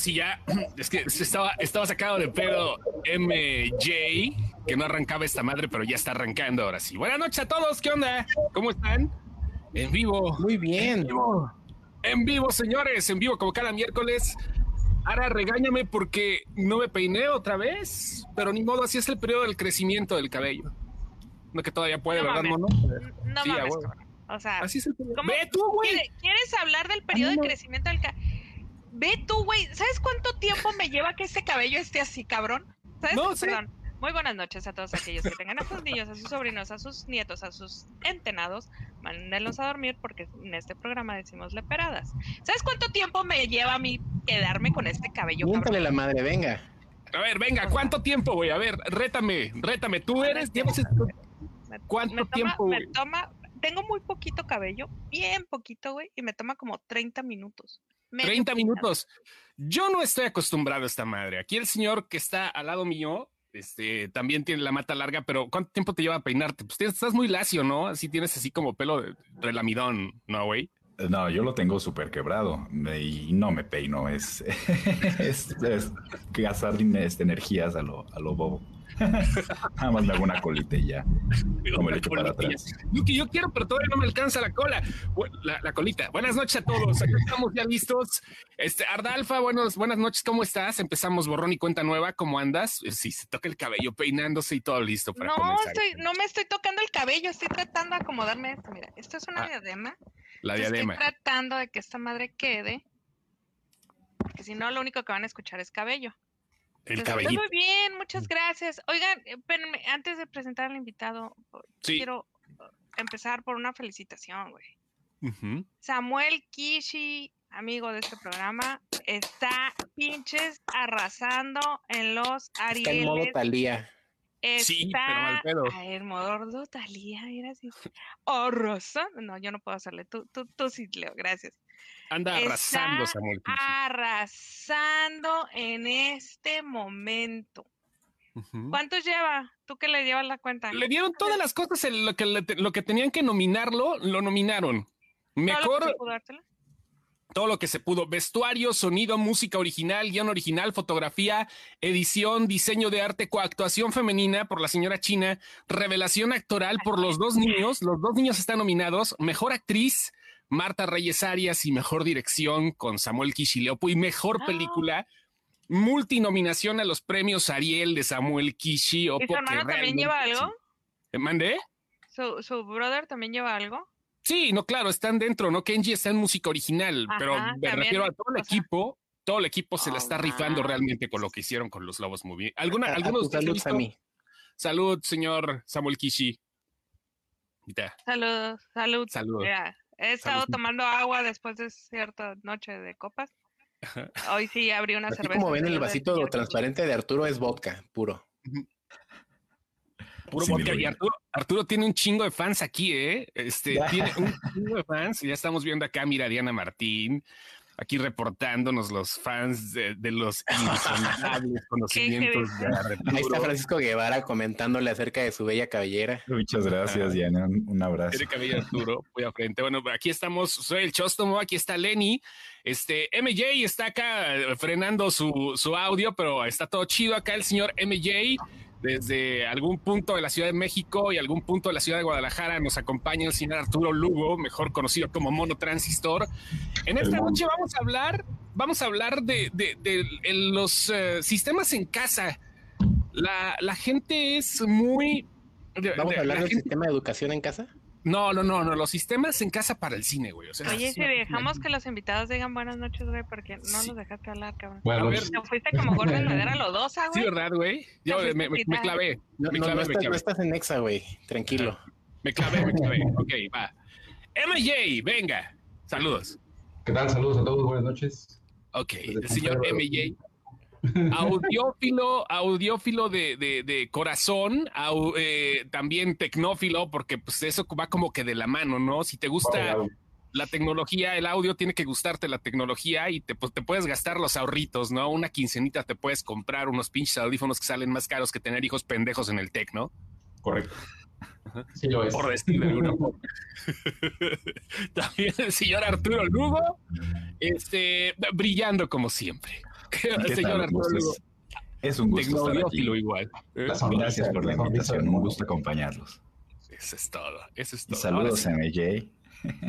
sí ya. Es que estaba, estaba sacado de pedo MJ, que no arrancaba esta madre, pero ya está arrancando ahora sí. Buenas noches a todos, ¿qué onda? ¿Cómo están? En vivo. Muy bien. En vivo, en vivo señores, en vivo como cada miércoles. Ahora regáñame porque no me peiné otra vez, pero ni modo, así es el periodo del crecimiento del cabello. No que todavía puede, No ¿verdad, mames. mono? No Sí, mames, huevo. cabrón. O sea, Así es el periodo. ¿cómo- Ve tú, güey. ¿quiere- ¿quieres hablar del periodo de no. crecimiento del cabello? Ve tú, güey. ¿Sabes cuánto tiempo me lleva que este cabello esté así, cabrón? ¿Sabes? No sé. Perdón. Muy buenas noches a todos aquellos que tengan a sus niños, a sus sobrinos, a sus nietos, a sus entenados. Mándenlos a dormir porque en este programa decimos leperadas. ¿Sabes cuánto tiempo me lleva a mí quedarme con este cabello? Miéntale la madre, venga. A ver, venga, ¿cuánto tiempo, güey? A ver, rétame, rétame. Tú eres, llevas esto- Me- ¿Cuánto me toma- tiempo, Me güey? toma, tengo muy poquito cabello, bien poquito, güey, y me toma como 30 minutos. Medio 30 peinado. minutos. Yo no estoy acostumbrado a esta madre. Aquí el señor que está al lado mío, este, también tiene la mata larga, pero ¿cuánto tiempo te lleva a peinarte? Pues tienes- estás muy lacio, ¿no? Así tienes así como pelo de relamidón, ¿no, güey? No, yo lo tengo súper quebrado me- y no me peino. Es, es, es gastar este, energías a lo, a lo bobo. Nada más me hago una colita y ya. No me lo echo para atrás. Yo, que yo quiero, pero todavía no me alcanza la cola. La, la colita. Buenas noches a todos. Aquí estamos ya listos. Este, Ardalfa, buenos, buenas noches. ¿Cómo estás? Empezamos borrón y cuenta nueva. ¿Cómo andas? Eh, Sí, se toca el cabello peinándose y todo listo para No, comenzar. estoy, no me estoy tocando el cabello, estoy tratando de acomodarme esto. Mira, esto es una Ah, diadema. La diadema. Estoy tratando de que esta madre quede. Porque si no, lo único que van a escuchar es cabello. El estoy cabellito. muy bien, muchas gracias. Oigan, eh, espérenme, antes de presentar al invitado, Sí. quiero uh, empezar por una felicitación, güey. Samuel Kishi, amigo de este programa, está pinches arrasando en los Está en modo. Talía. Sí, pero Está mal pedo. a el modo Talía, era así. Arrasando. No, yo no puedo hacerle. Tú, tú, tú sí, Leo, gracias. Anda arrasando, Está Samuel. Arrasando en este momento. ¿Cuántos lleva? ¿Tú que le llevas la cuenta? Le dieron todas las cosas, en lo que, lo que tenían que nominarlo, lo nominaron. ¿Todo lo que Mejor se pudo dártela? todo lo que se pudo. Vestuario, sonido, música original, guion original, fotografía, edición, diseño de arte, coactuación femenina por la señora China, revelación actoral por los dos niños. Los dos niños están nominados. Mejor actriz, Marta Reyes Arias y mejor dirección con Samuel Kishileopo y mejor Ah. película. Multinominación a los premios Ariel de Samuel Kishileopo. ¿Y su hermano también lleva algo? ¿Mandé? ¿Su, ¿Su brother también lleva algo? Sí, no, claro, están dentro, ¿no? Kenji está en música original, Ajá, pero me también, refiero a todo el o sea. equipo. Todo el equipo se la Oh, está rifando realmente con lo que hicieron con los Lobos Movie. ¿Alguna, A- a ¿Alguno de tu ustedes ha salud? Sammy. Salud, señor Samuel Kishi. Salud, salud. Salud. He estado Salud. tomando agua después de cierta noche de copas. Hoy sí abrí una Así cerveza. como ven el vasito transparente de Arturo es vodka, puro. puro Sí, vodka. Y. Arturo, Arturo tiene un chingo de fans aquí, ¿eh? Este, tiene un chingo de fans. Ya estamos viendo acá, mira, Diana Martín, aquí reportándonos los fans de, de los insondables conocimientos de Ahí está. Francisco Guevara comentándole acerca de su bella cabellera. Muchas gracias, Diana. Un, un abrazo. Tiene cabello Arturo, voy a frente. Bueno, aquí estamos, soy el Chóstomo, aquí está Lenny. Este, MJ está acá frenando su, su audio, pero está todo chido acá el señor MJ. Desde algún punto de la Ciudad de México y algún punto de la Ciudad de Guadalajara nos acompaña el señor Arturo Lugo, mejor conocido como Mono Transistor. En esta noche vamos a hablar, vamos a hablar de, de- de los eh, sistemas en casa. La, la gente es muy... Vamos a hablar la del gente- sistema de educación en casa. No, no, no, no, los sistemas en casa para el cine, güey. O sea, Oye, si dejamos que los invitados digan buenas noches, güey, porque no Sí. los dejaste hablar, cabrón. Buenas A ver, noches. Te fuiste como gordo en madera lodosa, Sí, güey. ¿verdad, güey? Yo fuiste me, me- me quitar. clavé, No, me no, clavé, no me estás, no clavé. estás en Exa, güey. Tranquilo. Me clavé, me clavé. Ok, va. MJ, venga. Saludos. ¿Qué tal? Saludos a todos, buenas noches. Ok, Desde el señor. MJ. Audiófilo, audiófilo de, de- de corazón, au- eh, también tecnófilo, porque pues eso va como que de la mano, ¿no? Si te gusta la tecnología, el audio, tiene que gustarte la tecnología y te, pues, te puedes gastar los ahorritos, ¿no? Una quincenita te puedes comprar unos pinches audífonos que salen más caros que tener hijos pendejos en el tech, ¿no? Correcto. Sí lo es. Por decir. También el señor Arturo Lugo, este, brillando como siempre. ¿Qué Señor tal? Arturo es, un gusto estar aquí. igual. ¿eh? Gracias por la invitación, un gusto acompañarlos. Eso es todo, eso es Y todo. saludos a MJ.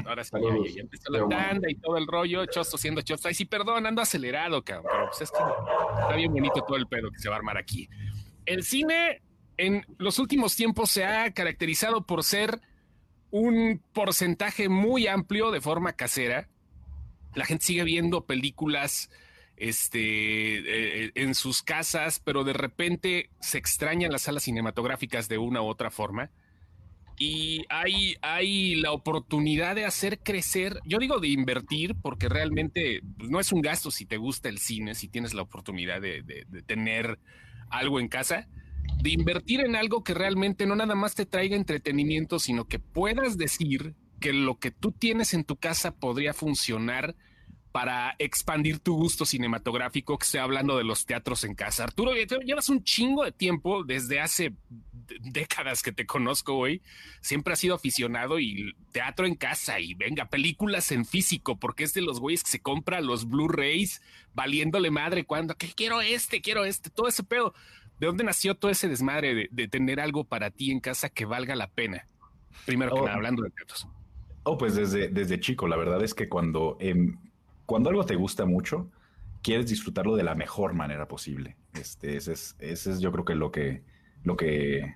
ahora sí, ya, ya empezó la tanda y todo el rollo, Chosto siendo Chosto. Ay, sí, perdón, ando acelerado, cabrón, pero pues es que está bien bonito todo el pedo que se va a armar aquí. El cine en los últimos tiempos se ha caracterizado por ser un porcentaje muy amplio de forma casera. La gente sigue viendo películas este, eh, en sus casas, pero de repente se extrañan las salas cinematográficas de una u otra forma. Y hay, hay la oportunidad de hacer crecer, yo digo de invertir, porque realmente pues, no es un gasto si te gusta el cine, si tienes la oportunidad de- de tener algo en casa, de invertir en algo que realmente no nada más te traiga entretenimiento, sino que puedas decir que lo que tú tienes en tu casa podría funcionar para expandir tu gusto cinematográfico, que estoy hablando de los teatros en casa. Arturo, lle- llevas un chingo de tiempo, desde hace décadas que te conozco, güey. Siempre has sido aficionado y teatro en casa y venga, películas en físico, porque es de los güeyes que se compra los Blu-rays valiéndole madre cuando, que quiero este, quiero este, todo ese pedo. ¿De dónde nació todo ese desmadre de, de tener algo para ti en casa que valga la pena? Primero que Oh. nada, hablando de teatros. Oh, pues desde, desde chico, la verdad es que cuando, em, cuando algo te gusta mucho, quieres disfrutarlo de la mejor manera posible. Este, ese es, ese es yo creo que lo que, lo que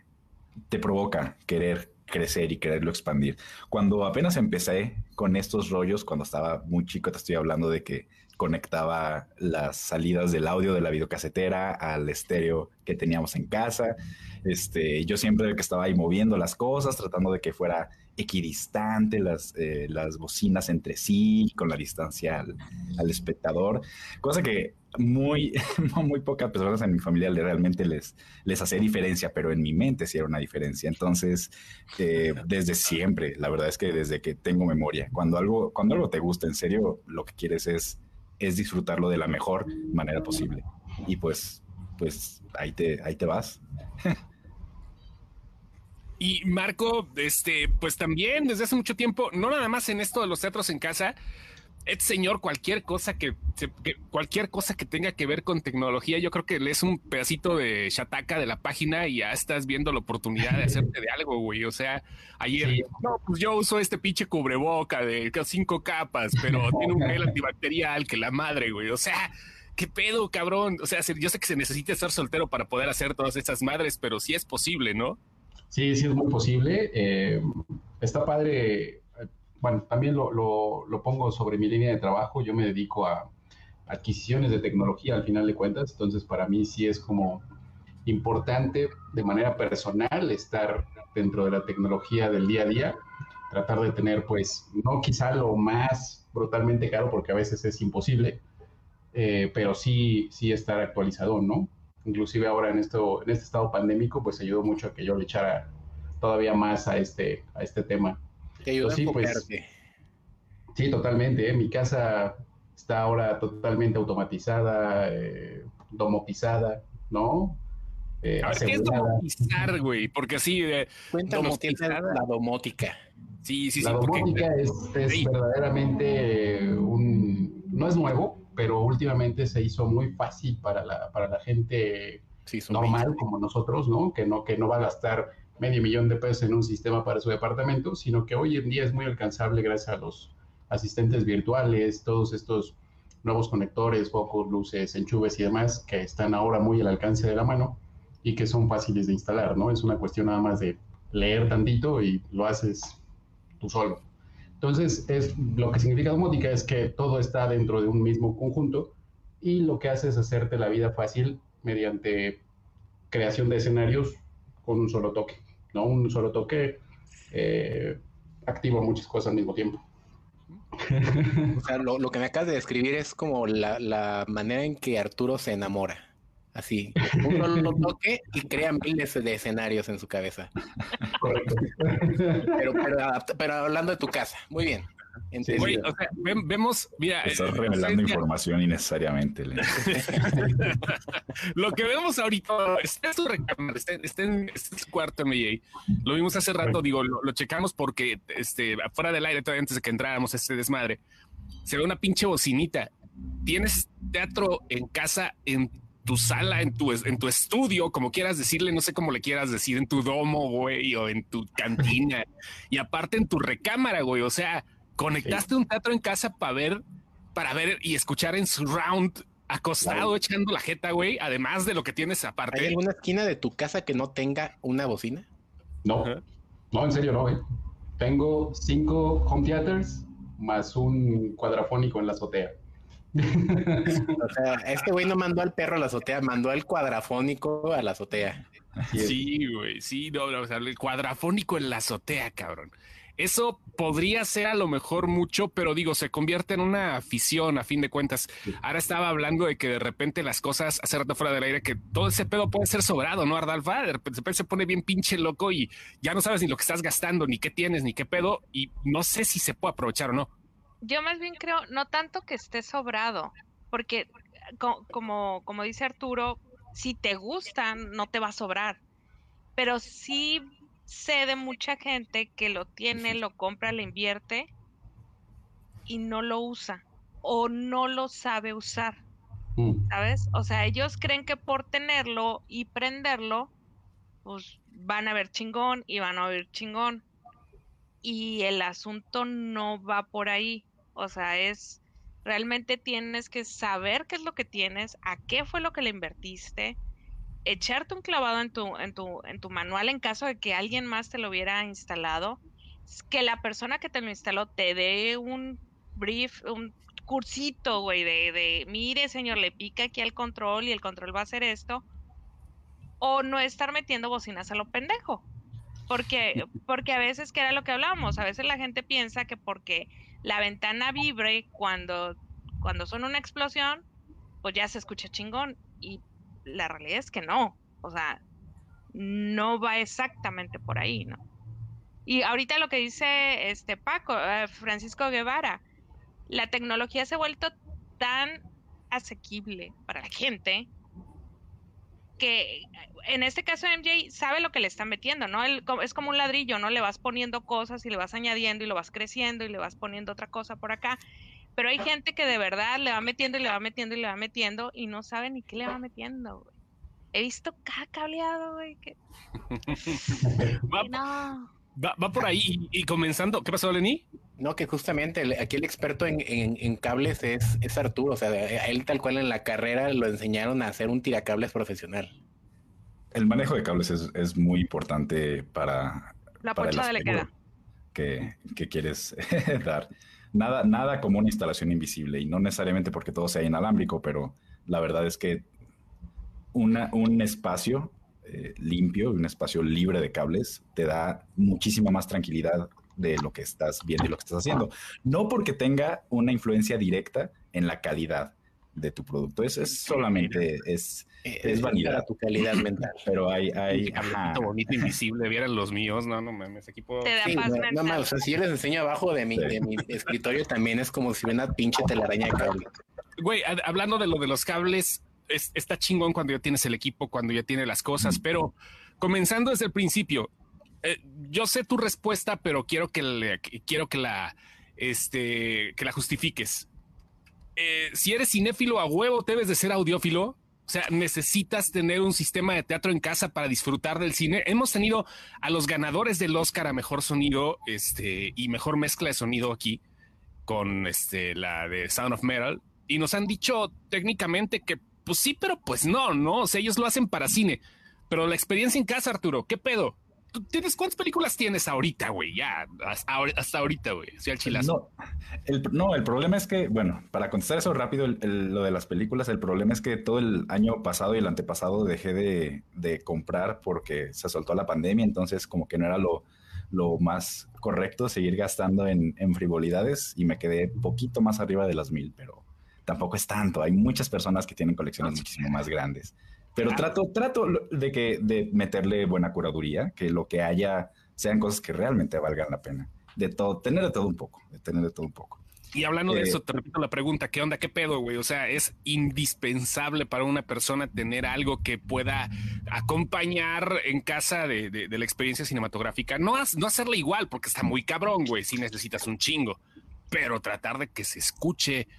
te provoca querer crecer y quererlo expandir. Cuando apenas empecé con estos rollos, cuando estaba muy chico, te estoy hablando de que conectaba las salidas del audio de la videocasetera al estéreo que teníamos en casa. Este, yo siempre que estaba ahí moviendo las cosas, tratando de que fuera equidistante las, eh, las bocinas entre sí, con la distancia al, al espectador, cosa que muy, muy pocas personas en mi familia realmente les, les hace diferencia, pero en mi mente sí era una diferencia. Entonces, eh, desde siempre, la verdad es que desde que tengo memoria, cuando algo, cuando algo te gusta, en serio, lo que quieres es, es disfrutarlo de la mejor manera posible. Y pues, pues ahí te, ahí te vas. Y Marco, este, pues también desde hace mucho tiempo, no nada más en esto de los teatros en casa, es señor cualquier cosa que, cualquier cosa que tenga que ver con tecnología, yo creo que lees un pedacito de Shataka de la página y ya estás viendo la oportunidad de hacerte de algo, güey. O sea, ayer, Sí. no, pues yo uso este pinche cubreboca de cinco capas, pero tiene un gel antibacterial que la madre, güey. O sea, ¿Qué pedo, cabrón? O sea, se- yo sé que se necesita estar soltero para poder hacer todas estas madres, pero sí es posible, ¿no? Sí, sí es muy posible. Eh, está padre. Bueno, también lo, lo- lo pongo sobre mi línea de trabajo. Yo me dedico a adquisiciones de tecnología al final de cuentas. Entonces, para mí sí es como importante de manera personal estar dentro de la tecnología del día a día. Tratar de tener, pues, no quizá lo más brutalmente caro, porque a veces es imposible, eh, pero sí, sí estar actualizado, ¿no? Inclusive ahora en, esto, en este estado pandémico, pues ayudó mucho a que yo le echara todavía más a este, a este tema. Te Pues sí, a pues. Sí, totalmente. ¿eh? Mi casa está ahora totalmente automatizada, eh, domotizada, ¿no? Eh, A ver, ¿qué es domotizar, güey? Porque así, eh, Cuéntanos qué es domotizada. la domótica. sí, sí, sí. La porque- domótica es, es Sí. verdaderamente un... No es nuevo, pero últimamente se hizo muy fácil para la, para la gente Sí, normal como nosotros, ¿no? Que no, que no va a gastar medio millón de pesos en un sistema para su departamento, sino que hoy en día es muy alcanzable gracias a los asistentes virtuales, todos estos nuevos conectores, focos, luces, enchufes y demás que están ahora muy al alcance de la mano y que son fáciles de instalar, ¿no? Es una cuestión nada más de leer tantito y lo haces tú solo. Entonces, es, lo que significa domótica es que todo está dentro de un mismo conjunto y lo que hace es hacerte la vida fácil mediante creación de escenarios con un solo toque, ¿no? Un solo toque eh, activa muchas cosas al mismo tiempo. Lo, lo que me acabas de describir es como la, la manera en que Arturo se enamora. Así, un solo toque y crea miles de escenarios en su cabeza. Correcto. Pero, pero, adapt- pero hablando de tu casa, muy bien. O sea, ven- vemos, mira, Estás eh, revelando información innecesariamente. Lo que vemos ahorita está en su recámara, está, está en, está en su cuarto, MJ. Lo vimos hace rato, digo, lo, lo checamos porque este, afuera del aire, todavía antes de que entráramos a este desmadre, se ve una pinche bocinita. tienes teatro en casa, en tu sala, en tu, en tu estudio, como quieras decirle, no sé cómo le quieras decir, en tu domo, güey, o en tu cantina, y aparte en tu recámara, güey. O sea, conectaste un teatro en casa para ver, para ver y escuchar en surround acostado echando la jeta, güey, además de lo que tienes aparte. ¿Hay alguna esquina de tu casa que no tenga una bocina? No, no, en serio no, güey. Tengo cinco home theaters más un cuadrafónico en la azotea. O sea, este güey no mandó al perro a la azotea, mandó al cuadrafónico a la azotea. Sí, güey, sí, no, o sea, el cuadrafónico en la azotea, cabrón. Eso podría ser a lo mejor mucho, pero digo, se convierte en una afición a fin de cuentas. Ahora estaba hablando de que de repente las cosas, hace rato fuera del aire, que todo ese pedo puede ser sobrado, ¿no, Ardalfa? De repente se pone bien pinche loco y ya no sabes ni lo que estás gastando, ni qué tienes, ni qué pedo, y no sé si se puede aprovechar o no. Yo más bien creo, no tanto que esté sobrado, porque como, como dice Arturo, si te gustan, no te va a sobrar. Pero sí sé de mucha gente que lo tiene, lo compra, lo invierte y no lo usa o no lo sabe usar. Mm. ¿Sabes? O sea, ellos creen que por tenerlo y prenderlo, pues van a ver chingón y van a ver chingón. Y el asunto no va por ahí. O sea, es realmente tienes que saber qué es lo que tienes, a qué fue lo que le invertiste, echarte un clavado en tu, en tu, en tu manual en caso de que alguien más te lo hubiera instalado, que la persona que te lo instaló te dé un brief, un cursito, güey, de, de, mire, señor, le pica aquí al control y el control va a hacer esto, o no estar metiendo bocinas a lo pendejo. Porque, porque a veces, que era lo que hablábamos, a veces la gente piensa que porque la ventana vibre cuando, cuando son una explosión, pues ya se escucha chingón. Y la realidad es que no. O sea, no va exactamente por ahí, ¿no? Y ahorita lo que dice este Paco, eh, Francisco Guevara, la tecnología se ha vuelto tan asequible para la gente que en este caso MJ sabe lo que le están metiendo, ¿no? es como un ladrillo, ¿no? Le vas poniendo cosas y le vas añadiendo y lo vas creciendo y le vas poniendo otra cosa por acá. Pero hay gente que de verdad le va metiendo y le va metiendo y le va metiendo y no sabe ni qué le va metiendo, güey. He visto cada cableado, güey. Que... va, va, por ahí y, comenzando. ¿Qué pasó, Lenny? No, que justamente aquí el experto en, cables es, es, Arturo. O sea, a él tal cual en la carrera lo enseñaron a hacer un tiracables profesional. El manejo de cables es, muy importante para... La para le queda. Que, que quieres dar nada, nada como una instalación invisible y no necesariamente porque todo sea inalámbrico, pero la verdad es que una, un espacio eh, limpio, un espacio libre de cables, te da muchísima más tranquilidad de lo que estás viendo y lo que estás haciendo. No porque tenga una influencia directa en la calidad de tu producto. Eso es solamente, es, es vanidad. tu calidad mental. Pero hay, hay, bonito, invisible, vieran los míos, no, no mames, equipo. no, no, o sea, si yo les enseño abajo de mi, de mi escritorio también es como si una pinche telaraña de cable. Güey, hablando de lo de los cables, está chingón cuando ya tienes el equipo, cuando ya tienes las cosas, pero comenzando desde el principio, eh, yo sé tu respuesta, pero quiero que, quiero que la, este, que la justifiques. Eh, si eres cinéfilo a huevo, debes de ser audiófilo. O sea, necesitas tener un sistema de teatro en casa para disfrutar del cine. Hemos tenido a los ganadores del Oscar a mejor sonido este, y mejor mezcla de sonido aquí con este, la de Sound of Metal. Y nos han dicho técnicamente que, pues sí, pero pues no, no. O sea, ellos lo hacen para cine. Pero la experiencia en casa, Arturo, ¿qué pedo? tienes cuántas películas tienes ahorita, güey? Ya, hasta, ahorita, güey. Sí, al chilazo. No el, el problema es que, bueno, para contestar eso rápido, lo de las películas, el problema es que todo el año pasado y el antepasado dejé de, comprar porque se soltó la pandemia, entonces como que no era lo, lo más correcto seguir gastando en, en frivolidades y me quedé poquito más arriba de las mil, pero tampoco es tanto. Hay muchas personas que tienen colecciones muchísimo más grandes. Pero trato, trato de que de meterle buena curaduría, que lo que haya sean cosas que realmente valgan la pena. De todo, tener de todo un poco, de tener de todo un poco. Y hablando de eh, eso, te repito la pregunta, ¿qué onda? ¿Qué pedo, güey? O sea, es indispensable para una persona tener algo que pueda acompañar en casa de, de, la experiencia cinematográfica. No, no hacerla igual, porque está muy cabrón, güey, si necesitas un chingo, pero tratar de que se escuche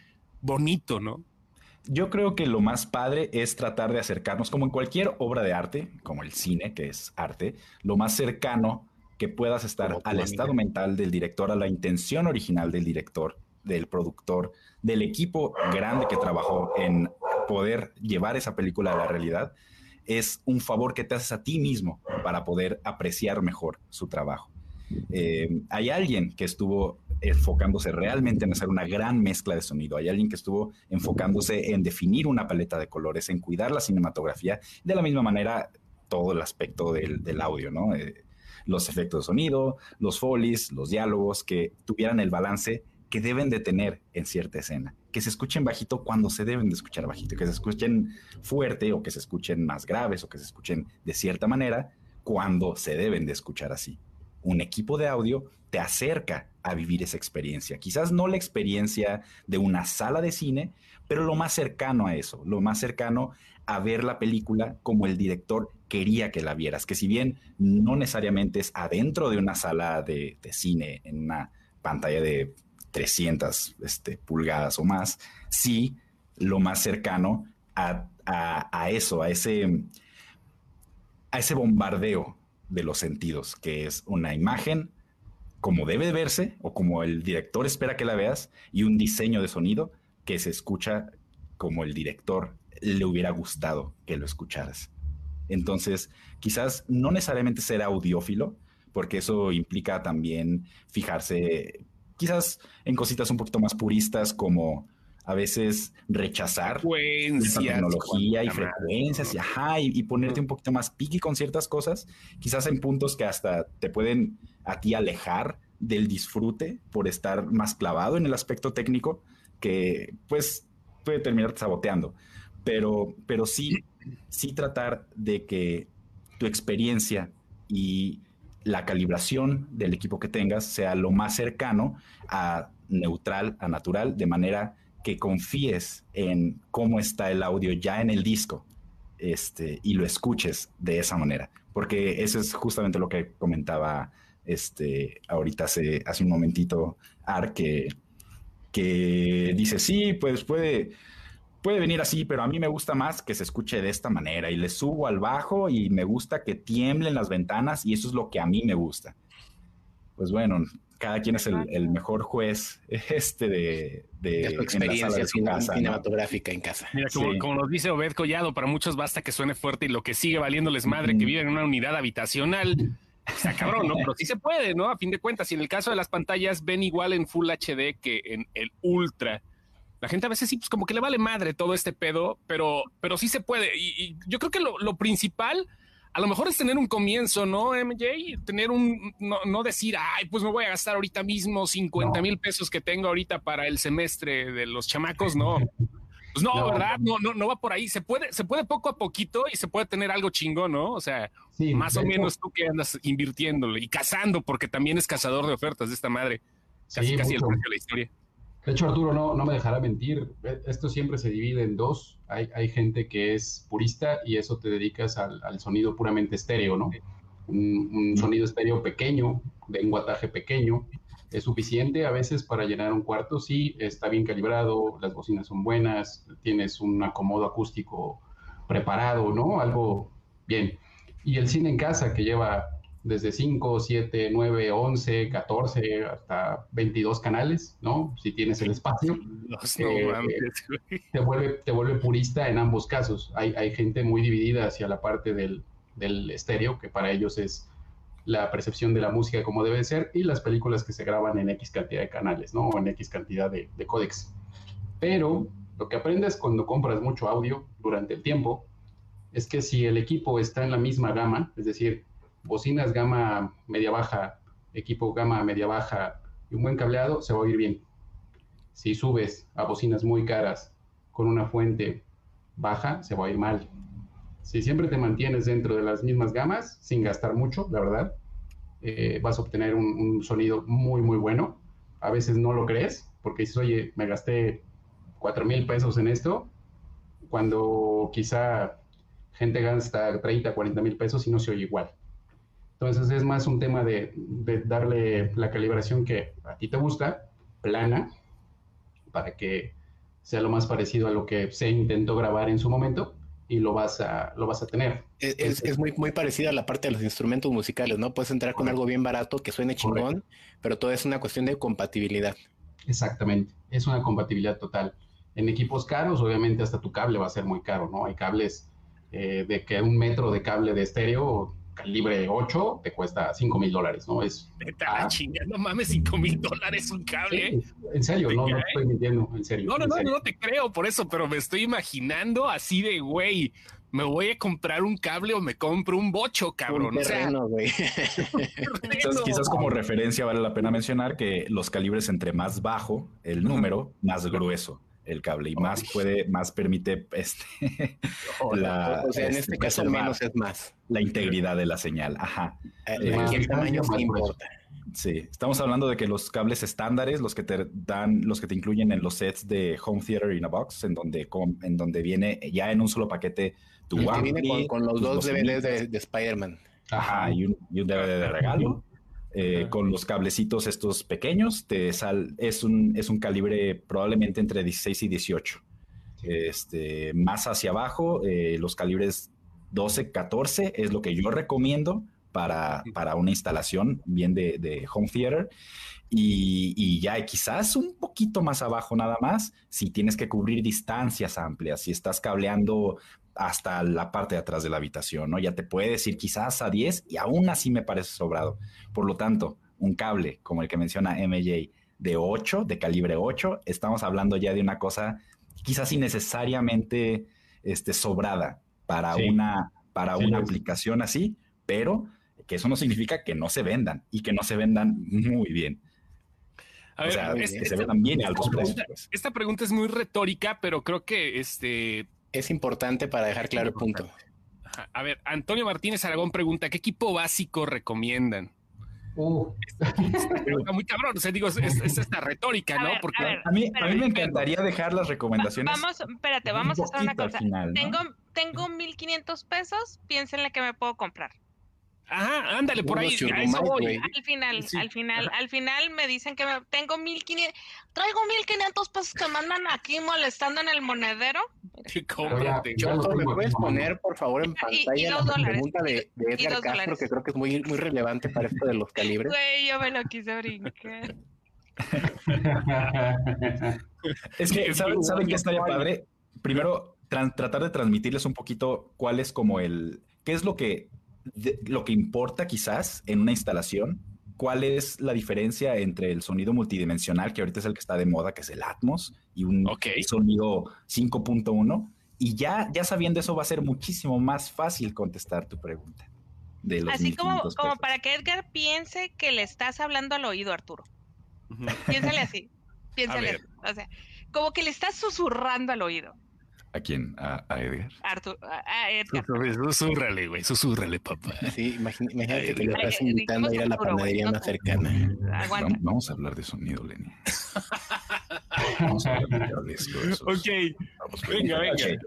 bonito, ¿no? Yo creo que lo más padre es tratar de acercarnos, como en cualquier obra de arte, como el cine, que es arte, lo más cercano que puedas estar al estado mental del director, a la intención original del director, del productor, del equipo grande que trabajó en poder llevar esa película a la realidad, es un favor que te haces a ti mismo para poder apreciar mejor su trabajo. Eh, hay alguien que estuvo enfocándose realmente en hacer una gran mezcla de sonido. Hay alguien que estuvo enfocándose en definir una paleta de colores, en cuidar la cinematografía, de la misma manera todo el aspecto del, audio. Eh, los efectos de sonido, los folies, los diálogos, que tuvieran el balance que deben de tener en cierta escena, que se escuchen bajito cuando se deben de escuchar bajito, que se escuchen fuerte o que se escuchen más graves o que se escuchen de cierta manera cuando se deben de escuchar así. Un equipo de audio te acerca a vivir esa experiencia. Quizás no la experiencia de una sala de cine, pero lo más cercano a eso, lo más cercano a ver la película como el director quería que la vieras, que si bien no necesariamente es adentro de una sala de, cine, en una pantalla de 300 este, pulgadas o más, sí lo más cercano a, a, eso, a ese, a ese bombardeo de los sentidos, que es una imagen como debe verse o como el director espera que la veas y un diseño de sonido que se escucha como el director le hubiera gustado que lo escucharas. Entonces, quizás no necesariamente ser audiófilo, porque eso implica también fijarse quizás en cositas un poquito más puristas como a veces rechazar la tecnología y frecuencias y, ajá, y, ponerte un poquito más piqui con ciertas cosas, quizás en puntos que hasta te pueden a ti alejar del disfrute por estar más clavado en el aspecto técnico que pues puede terminar saboteando. Pero, pero sí, sí tratar de que tu experiencia y la calibración del equipo que tengas sea lo más cercano a neutral, a natural, de manera que confíes en cómo está el audio ya en el disco este, y lo escuches de esa manera. Porque eso es justamente lo que comentaba este, ahorita hace, hace un momentito Ar, que, que dice, sí, pues puede, puede venir así, pero a mí me gusta más que se escuche de esta manera y le subo al bajo y me gusta que tiemblen las ventanas y eso es lo que a mí me gusta. Pues bueno, cada quien es el, mejor juez este de, de, su experiencia cinematográfica en casa. Mira, como, nos dice Obed Collado, para muchos basta que suene fuerte y lo que sigue valiéndoles madre que viven en una unidad habitacional. Está cabrón, ¿no? Pero sí se puede, ¿no? A fin de cuentas, y en el caso de las pantallas ven igual en Full HD que en el Ultra la gente a veces sí, pues como que le vale madre todo este pedo, pero, pero sí se puede. Y, yo creo que lo, principal, a lo mejor es tener un comienzo, ¿no, MJ? Tener un, no, decir, ay, pues me voy a gastar ahorita mismo 50 mil pesos que tengo ahorita para el semestre de los chamacos, no. Pues no, ¿verdad? No, no, no va por ahí. Se puede, se puede poco a poquito y se puede tener algo chingón, ¿no? O sea, más o menos tú que andas invirtiéndole y cazando, porque también es cazador de ofertas de esta madre. Casi, casi el precio de la historia. De hecho, Arturo no, no me dejará mentir. E, esto siempre se divide en dos. Hay, hay gente que es purista y eso te dedicas al, al sonido puramente estéreo, ¿no? Un, sonido estéreo pequeño, de un guataje pequeño, es suficiente a veces para llenar un cuarto. Sí, está bien calibrado, las bocinas son buenas, tienes un acomodo acústico preparado, ¿no? Algo bien. Y el cine en casa que lleva desde 5, 7, 9, 11, 14, hasta 22 canales, ¿no? Si tienes el espacio. Eh, te, vuelve, te vuelve purista en ambos casos. Hay, hay gente muy dividida hacia la parte del, del estéreo, que para ellos es la percepción de la música como debe ser, y las películas que se graban en X cantidad de canales, ¿no? O en X cantidad de, de códex. Pero lo que aprendes cuando compras mucho audio durante el tiempo es que si el equipo está en la misma gama, es decir, bocinas gama media-baja, equipo gama media-baja y un buen cableado, se va a oír bien. Si subes a bocinas muy caras con una fuente baja, se va a oír mal. Si siempre te mantienes dentro de las mismas gamas, sin gastar mucho, la verdad, eh, vas a obtener un, sonido muy, muy bueno. A veces no lo crees, porque dices, oye, me gasté 4 mil pesos en esto, cuando quizá gente gasta 30, 40 mil pesos y no se oye igual. Entonces es más un tema de, darle la calibración que a ti te gusta, plana, para que sea lo más parecido a lo que se intentó grabar en su momento y lo vas a, lo vas a tener. Es, es, muy, muy parecido a la parte de los instrumentos musicales, ¿no? Puedes entrar con algo bien barato que suene chingón, pero todo es una cuestión de compatibilidad. Exactamente, es una compatibilidad total. En equipos caros, obviamente hasta tu cable va a ser muy caro, ¿no? Hay cables eh, de que un metro de cable de estéreo calibre 8 te cuesta 5 mil dólares, ¿no? Es. Ah, no mames, 5 mil dólares un cable. en serio, no, no estoy mintiendo, en serio. No, no, no, no te creo por eso, pero me estoy imaginando así de, güey, me voy a comprar un cable o me compro un bocho, cabrón. Un terreno, güey. Entonces, quizás como referencia vale la pena mencionar que los calibres entre más bajo el número, más grueso el cable y más puede, más permite este, la, o sea, en este, este caso menos es más. La integridad de la señal, ajá. Eh, el tamaño sí importa. Sí, estamos hablando de que los cables estándares, los que te dan, los que te incluyen en los sets de Home Theater in a Box, en donde, en donde viene ya en un solo paquete tu y viene con, los dos DVDs de, de Spider-Man. Ajá, y un, y un DVD de regalo. Eh, con los cablecitos estos pequeños, te sal, es, un, es un calibre probablemente entre 16 y 18. Este, más hacia abajo, eh, los calibres 12, 14 es lo que yo recomiendo para, para una instalación bien de, de home theater. Y, y, ya quizás un poquito más abajo nada más, si tienes que cubrir distancias amplias, si estás cableando hasta la parte de atrás de la habitación, ¿no? Ya te puede decir quizás a 10 y aún así me parece sobrado. Por lo tanto, un cable como el que menciona MJ de 8, de calibre 8, estamos hablando ya de una cosa quizás innecesariamente este, sobrada para una, para una aplicación así, pero que eso no significa que no se vendan y que no se vendan muy bien. o sea, que se vendan bien a altos precios. Pues. Esta pregunta es muy retórica, pero creo que este es importante para dejar claro el punto. A ver, Antonio Martínez Aragón pregunta, ¿qué equipo básico recomiendan? Uh. muy cabrón, o sea, digo, es, esta retórica, ¿no? Porque a, mí, a mí me encantaría dejar las recomendaciones. vamos, espérate, vamos a hacer una cosa. tengo, tengo 1500 pesos, piénsenle que me puedo comprar. Ajá, ándale, por ahí. eso voy. Al final, al final, al final me dicen que me, tengo 1500, traigo 1500 pesos que mandan aquí molestando en el monedero. ¿me puedes poner, por favor, en pantalla la pregunta de, de Edgar Castro, que creo que es muy, muy relevante para esto de los calibres? Güey, yo me lo quise brincar. es que, ¿saben, ¿saben qué estaría padre? Primero, tratar de transmitirles un poquito cuál es como el, qué es lo que lo que importa quizás en una instalación, cuál es la diferencia entre el sonido multidimensional, que ahorita es el que está de moda, que es el Atmos, y un sonido 5.1. Y ya, ya sabiendo eso va a ser muchísimo más fácil contestar tu pregunta. Así como, como para que Edgar piense que le estás hablando al oído, Arturo. Piénsale así. Piénsale así. O sea, como que le estás susurrando al oído. ¿A quién? ¿A, Edgar? Arthur, a Edgar. Susúrrale, güey, susúrrale, papá. Sí, imagínate que le estás invitando a ir a la panadería más cercana. Vamos, vamos, a hablar de sonido, Lenny. vamos a hablar de esto. Ok, venga, venga.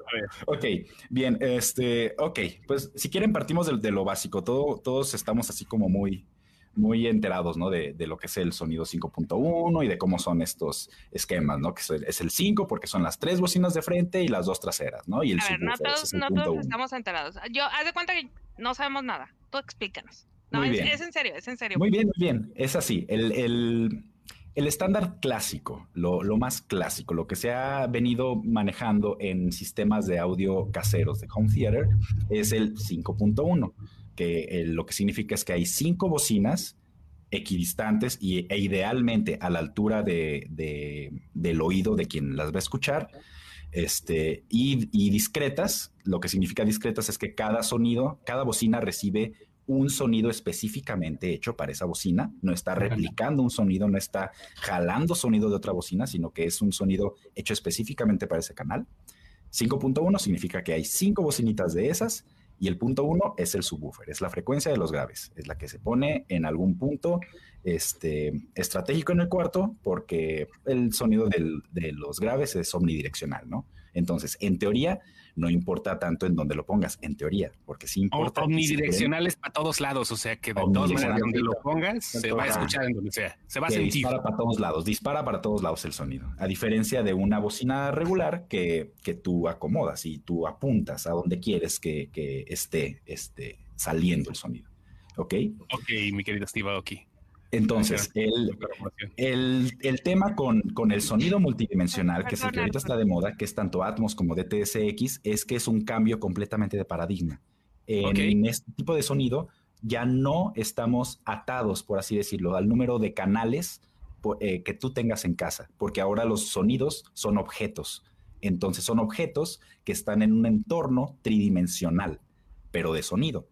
Ok, bien, este, ok, pues si quieren partimos de, de lo básico. Todo, todos estamos así como muy muy enterados, ¿no? De, lo que es el sonido 5.1 y de cómo son estos esquemas, ¿no? Que es el 5 porque son las tres bocinas de frente y las dos traseras, ¿no? Y el a ver, no todos, no todos estamos enterados. Yo, haz de cuenta que no sabemos nada. Tú explícanos. No, es, es, en serio, es en serio. Muy bien, muy bien. Es así. El, el, el estándar clásico, lo, lo, más clásico, lo que se ha venido manejando en sistemas de audio caseros de home theater es el 5.1 que eh, lo que significa es que hay cinco bocinas equidistantes y, e idealmente a la altura de, del oído de quien las va a escuchar, este, y, discretas. Lo que significa discretas es que cada sonido, cada bocina recibe un sonido específicamente hecho para esa bocina, no está replicando un sonido, no está jalando sonido de otra bocina, sino que es un sonido hecho específicamente para ese canal. 5.1 significa que hay cinco bocinitas de esas y el punto uno es el subwoofer, es la frecuencia de los graves, es la que se pone en algún punto este, estratégico en el cuarto porque el sonido de los graves es omnidireccional, ¿no? Entonces, en teoría, no importa tanto en dónde lo pongas, en teoría, porque sí importa. Omnidireccionales para todos lados, o sea que de todas maneras donde lo pongas, se va a escuchar en donde sea, se va a sentir. Dispara para todos lados, dispara para todos lados el sonido, a diferencia de una bocina regular que, que tú acomodas y tú apuntas a donde quieres que, que esté, esté saliendo el sonido. ¿Ok? Ok, mi querido Steve Aoki. Entonces, el, el, tema con, con, el sonido multidimensional, que es el que ahorita está de moda, que es tanto Atmos como DTSX, es que es un cambio completamente de paradigma. En este tipo de sonido ya no estamos atados, por así decirlo, al número de canales eh, que tú tengas en casa, porque ahora los sonidos son objetos. Entonces son objetos que están en un entorno tridimensional, pero de sonido.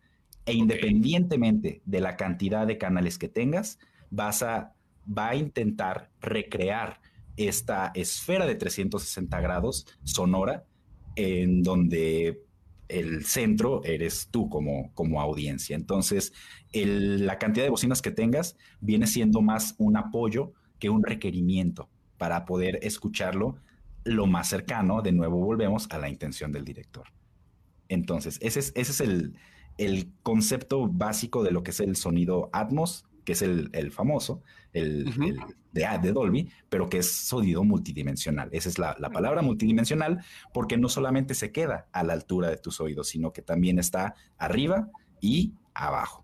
E independientemente de la cantidad de canales que tengas, vas a, va a intentar recrear esta esfera de 360 grados sonora en donde el centro eres tú como, como audiencia. Entonces, la cantidad de bocinas que tengas viene siendo más un apoyo que un requerimiento para poder escucharlo lo más cercano, de nuevo volvemos a la intención del director. Entonces, ese es, ese es el, el concepto básico de lo que es el sonido Atmos, que es el, famoso, el, de, Dolby, pero que es sonido multidimensional. Esa es la, palabra multidimensional, porque no solamente se queda a la altura de tus oídos, sino que también está arriba y abajo.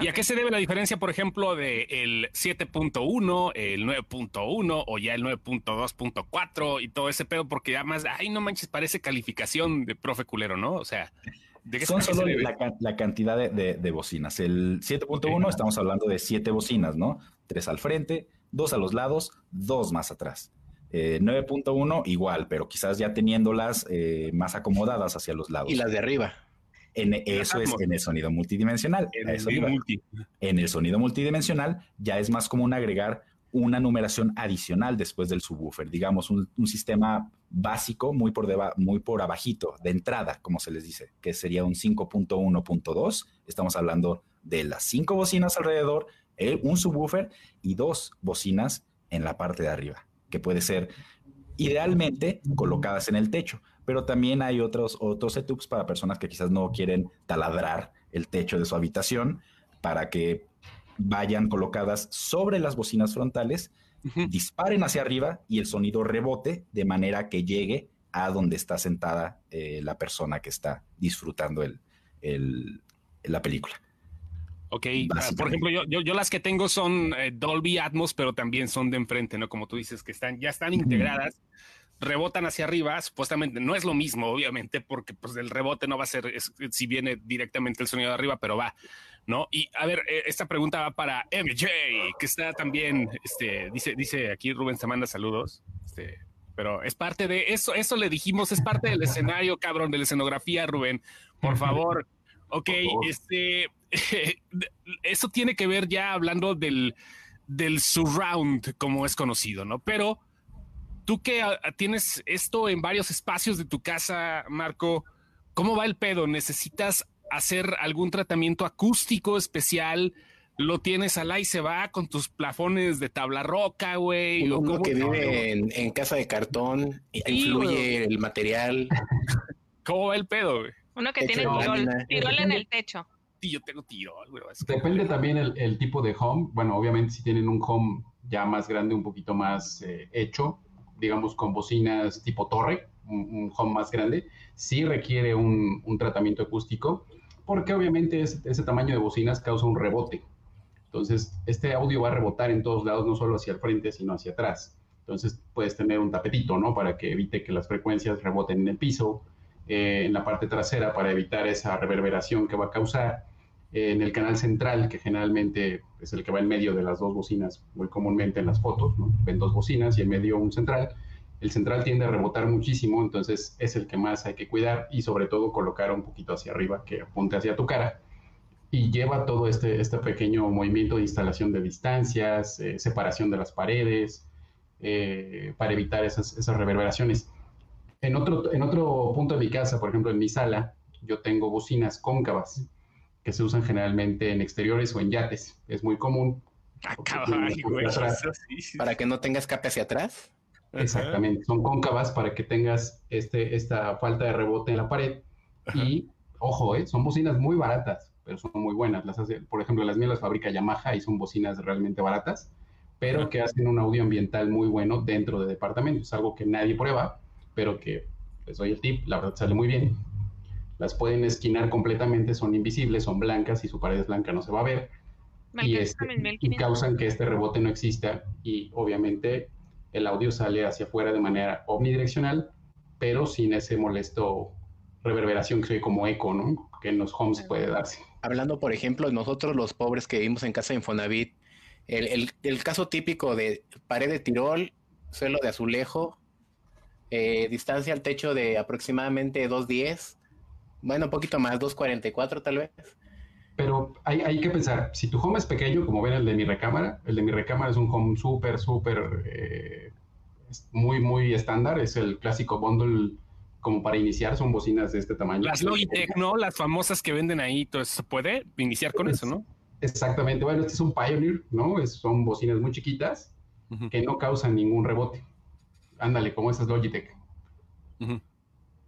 ¿Y a qué se debe la diferencia, por ejemplo, del el 7.1, el 9.1 o ya el 9.2.4 y todo ese pedo? Porque además, ay, no manches, parece calificación de profe culero, ¿no? O sea, son solo la, cantidad de, bocinas. El 7.1 estamos hablando de siete bocinas, ¿no? Tres al frente, dos a los lados, dos más atrás. 9.1 eh, igual, pero quizás ya teniéndolas eh, más acomodadas hacia los lados. Y las de arriba. En, eso es en el sonido multidimensional. En el sonido multidimensional ya es más común agregar una numeración adicional después del subwoofer, digamos un, sistema básico muy por, muy por abajito, de entrada, como se les dice, que sería un 5.1.2. Estamos hablando de las cinco bocinas alrededor, un subwoofer y dos bocinas en la parte de arriba, que puede ser idealmente colocadas en el techo, pero también hay otros, otros setups para personas que quizás no quieren taladrar el techo de su habitación para que vayan colocadas sobre las bocinas frontales, disparen hacia arriba y el sonido rebote de manera que llegue a donde está sentada eh, la persona que está disfrutando el, la película. Ok, ah, por ejemplo, yo, yo, las que tengo son eh, Dolby Atmos, pero también son de enfrente, ¿no? Como tú dices, que están, ya están integradas, rebotan hacia arriba, supuestamente no es lo mismo, obviamente, porque pues el rebote no va a ser si viene directamente el sonido de arriba, pero va. ¿No? Y a ver, eh, esta pregunta va para MJ, que está también, este, dice, dice aquí Rubén se manda saludos, este, pero es parte de eso, eso le dijimos, es parte del escenario, cabrón, de la escenografía, Rubén, por favor. Ok, este, eso tiene que ver ya hablando del, del surround, como es conocido, ¿no? Pero tú que ah, tienes esto en varios espacios de tu casa, Marco, ¿cómo va el pedo? ¿Necesitas hacer algún tratamiento acústico especial, lo tienes al y se va con tus plafones de tabla roca, güey. Uno que vive en, casa de cartón, influye el material. ¿Cómo va el pedo, güey? Uno que tiene tirol, tirol en el techo. Sí, yo tengo tirol, güey. Depende también el, tipo de home. Bueno, obviamente si tienen un home ya más grande, un poquito más eh, hecho, digamos con bocinas tipo torre, un, home más grande, sí requiere un, un tratamiento acústico porque obviamente ese, tamaño de bocinas causa un rebote. Entonces, este audio va a rebotar en todos lados, no solo hacia el frente, sino hacia atrás. Entonces, puedes tener un tapetito, ¿no? Para que evite que las frecuencias reboten en el piso, eh, en la parte trasera, para evitar esa reverberación que va a causar. Eh, en el canal central, que generalmente es el que va en medio de las dos bocinas, muy comúnmente en las fotos, ¿no? Ven dos bocinas y en medio un central el central tiende a rebotar muchísimo, entonces es el que más hay que cuidar y sobre todo colocar un poquito hacia arriba que apunte hacia tu cara y lleva todo este, este pequeño movimiento de instalación de distancias, eh, separación de las paredes, eh, para evitar esas, esas, reverberaciones. En otro, en otro punto de mi casa, por ejemplo en mi sala, yo tengo bocinas cóncavas que se usan generalmente en exteriores o en yates. Es muy común. Ah, para que no tenga escape hacia atrás. Exactamente, son cóncavas para que tengas este, esta falta de rebote en la pared. Y, ojo, ¿eh? son bocinas muy baratas, pero son muy buenas. Las hace, por ejemplo, las mías las fabrica Yamaha y son bocinas realmente baratas, pero que hacen un audio ambiental muy bueno dentro de departamentos, algo que nadie prueba, pero que les doy el tip, la verdad sale muy bien. Las pueden esquinar completamente, son invisibles, son blancas y su pared es blanca, no se va a ver. Y, este, y causan que este rebote no exista y obviamente el audio sale hacia afuera de manera omnidireccional, pero sin ese molesto reverberación que soy como eco, ¿no? Que en los homes puede darse. Hablando, por ejemplo, nosotros los pobres que vivimos en casa de Infonavit, el, el, caso típico de pared de tirol, suelo de azulejo, eh, distancia al techo de aproximadamente 2.10, bueno, un poquito más, 2.44 tal vez. Pero hay, hay, que pensar, si tu home es pequeño, como ven el de mi recámara, el de mi recámara es un home súper, súper, eh, muy, muy estándar, es el clásico bundle como para iniciar, son bocinas de este tamaño. Las Logitech, ¿no? Las famosas que venden ahí, eso, ¿se puede iniciar con eso, no? Exactamente, bueno, este es un Pioneer, ¿no? Es, son bocinas muy chiquitas que no causan ningún rebote. Ándale, como esas Logitech.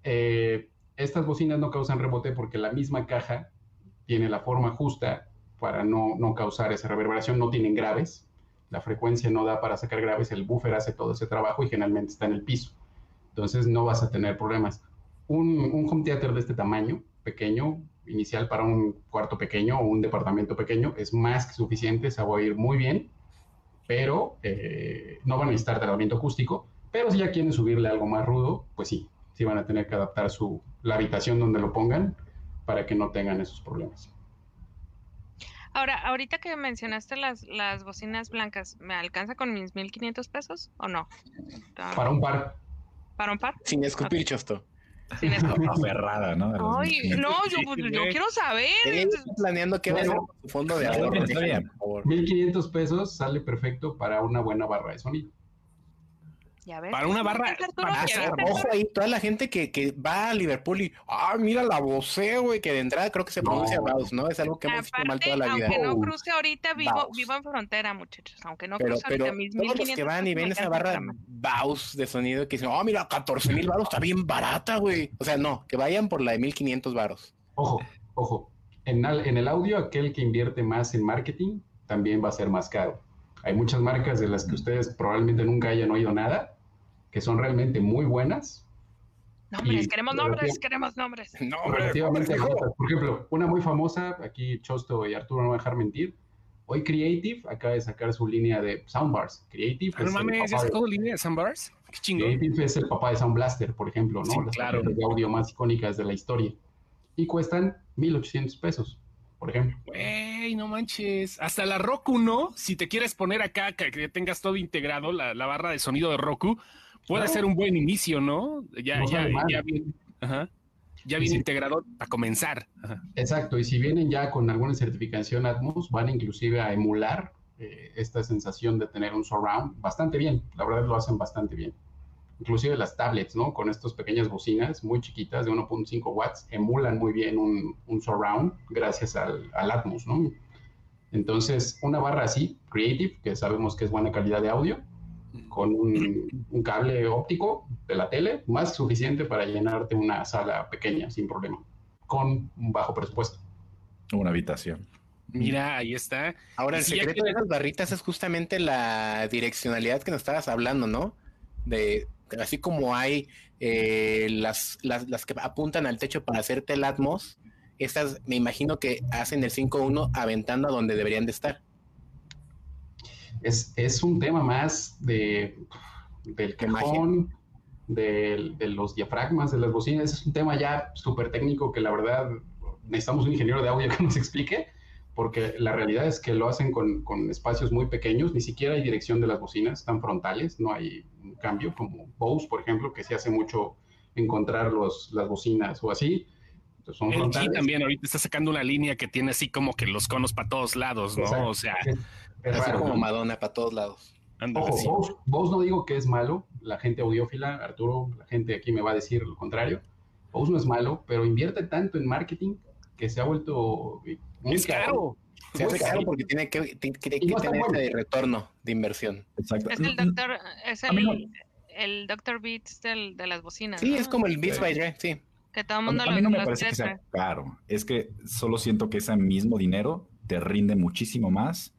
eh, estas bocinas no causan rebote porque la misma caja tiene la forma justa para no, no causar esa reverberación, no tienen graves, la frecuencia no da para sacar graves, el buffer hace todo ese trabajo y generalmente está en el piso. Entonces no vas a tener problemas. Un, un home theater de este tamaño, pequeño, inicial para un cuarto pequeño o un departamento pequeño, es más que suficiente, se va a oír muy bien, pero eh, no van a necesitar tratamiento acústico. Pero si ya quieren subirle algo más rudo, pues sí, sí van a tener que adaptar su, la habitación donde lo pongan para que no tengan esos problemas. Ahora, ahorita que mencionaste las, las bocinas blancas, ¿me alcanza con mis 1500 pesos o no? Para un par. ¿Para un par? Sin escupir, Chosto. Sin escupir. Aferrada, ¿no? Ay, no, yo, yo, quiero saber. Estoy planeando qué va a ser fondo de ahorro. 1500 pesos sale perfecto para una buena barra de sonido. Ya ves, Para una barra. Para hacer, Ojo ahí, toda la gente que, que va a Liverpool y, ah, mira la vocea, güey, que de entrada creo que se pronuncia No. Baus, ¿no? Es algo que hemos visto mal Aparte, toda la vida. aunque no cruce ahorita, vivo, vivo en frontera, muchachos. Aunque no Pero, cruce pero ahorita mis todos los 1500 que van y ven esa barra Baus de sonido que dicen, oh, mira, 14 mil baros está bien barata, güey. O sea, no, que vayan por la de 1500 baros. Ojo, ojo. En, al- en el audio, aquel que invierte más en marketing también va a ser más caro. Hay muchas marcas de las que ustedes probablemente nunca hayan oído nada, que son realmente muy buenas. Nombres, Y- queremos nombres, queremos nombres. No, relativamente baratas. Por ejemplo, una muy famosa, aquí Chosto y Arturo no van a dejar mentir. Hoy Creative acaba de sacar su línea de soundbars. Creative, Ah, No es, el mames, ¿ya papá de, sacó línea de Sunbars? Qué chingón. Creative es el papá de Sound Blaster, por ejemplo, ¿no? Sí, Las claro. de audio más icónicas de la historia. Y cuestan 1800 pesos, por ejemplo. Güey, no manches. Hasta la Roku, ¿no? Si te quieres poner acá, que, que tengas todo integrado, la, la barra de sonido de Roku, puede Claro. ser un buen inicio, ¿no? Ya, No ya, ya bien, ajá, ya bien sí. integrado para comenzar. Ajá. Exacto, y si vienen ya con alguna certificación Atmos, van inclusive a emular eh, esta sensación de tener un surround bastante bien. La verdad lo hacen bastante bien. Inclusive las tablets, ¿no? Con estas pequeñas bocinas muy chiquitas de 1.5 watts, emulan muy bien un, un surround gracias al, al Atmos, ¿no? Entonces, una barra así, Creative, que sabemos que es buena calidad de audio, con un, un cable óptico de la tele, más suficiente para llenarte una sala pequeña sin problema, con un bajo presupuesto. Una habitación. Mira, ahí está. Ahora, el si secreto de esas barritas es justamente la direccionalidad que nos estabas hablando, ¿no? De así como hay eh, las, las, las que apuntan al techo para hacerte el Atmos, estas me imagino que hacen el 5.1 aventando a donde deberían de estar. Es, es un tema más de, del De cajón, del- de los diafragmas, de las bocinas. Es un tema ya súper técnico que la verdad necesitamos un ingeniero de audio que nos explique, porque la realidad es que lo hacen con, con espacios muy pequeños, ni siquiera hay dirección de las bocinas, están frontales, no hay un cambio, como Bose, por ejemplo, que se hace mucho encontrar los, las bocinas o así. Entonces, son El G también ahorita está sacando una línea que tiene así como que los conos para todos lados, ¿no? Exacto. O sea, Así raro, como. Madonna para todos lados. Ojo, sí. Bose, Bose no digo que es malo, la gente audiófila, Arturo, la gente aquí me va a decir lo contrario. Bose no es malo, pero invierte tanto en marketing que se ha vuelto muy Es caro. Se hace caro caro. porque tiene que, tiene que- no tener bueno. ese retorno de inversión. Exacto. Es el doctor, es el, no- el Dr. Beats del, de las bocinas. Sí, ¿no? es como el Beats by Dre, sí. Que todo el A mí, mundo a lo mí no me parece que sea caro. Es que solo siento que ese mismo dinero te rinde muchísimo más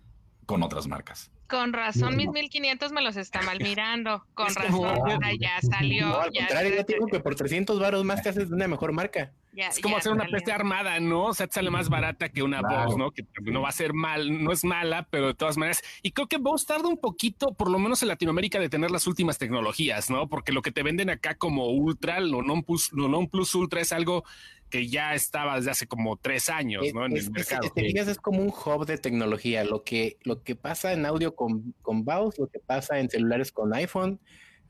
con otras marcas. Con razón, mis no. 1500 me los está mal mirando. Con razón, ya salió. No, al ya, contrario, yo te digo que por 300 varos más te haces de una mejor marca. Ya- Es como ya hacer una. PC armada, ¿no? O sea, te sale más barata que una Claro. Bose, ¿no? Que no va a ser mal, no es mala, pero de todas maneras. Y creo que Bose tarda un poquito, por lo menos en Latinoamérica, de tener las últimas tecnologías, ¿no? Porque lo que te venden acá como Ultra, lo non plus, lo non plus Ultra es algo que ya estaba desde hace como tres años, ¿no? En Es- el mercado. es como un hub de tecnología. Lo que, lo que pasa en audio con, con Bose, lo que pasa en celulares con iPhone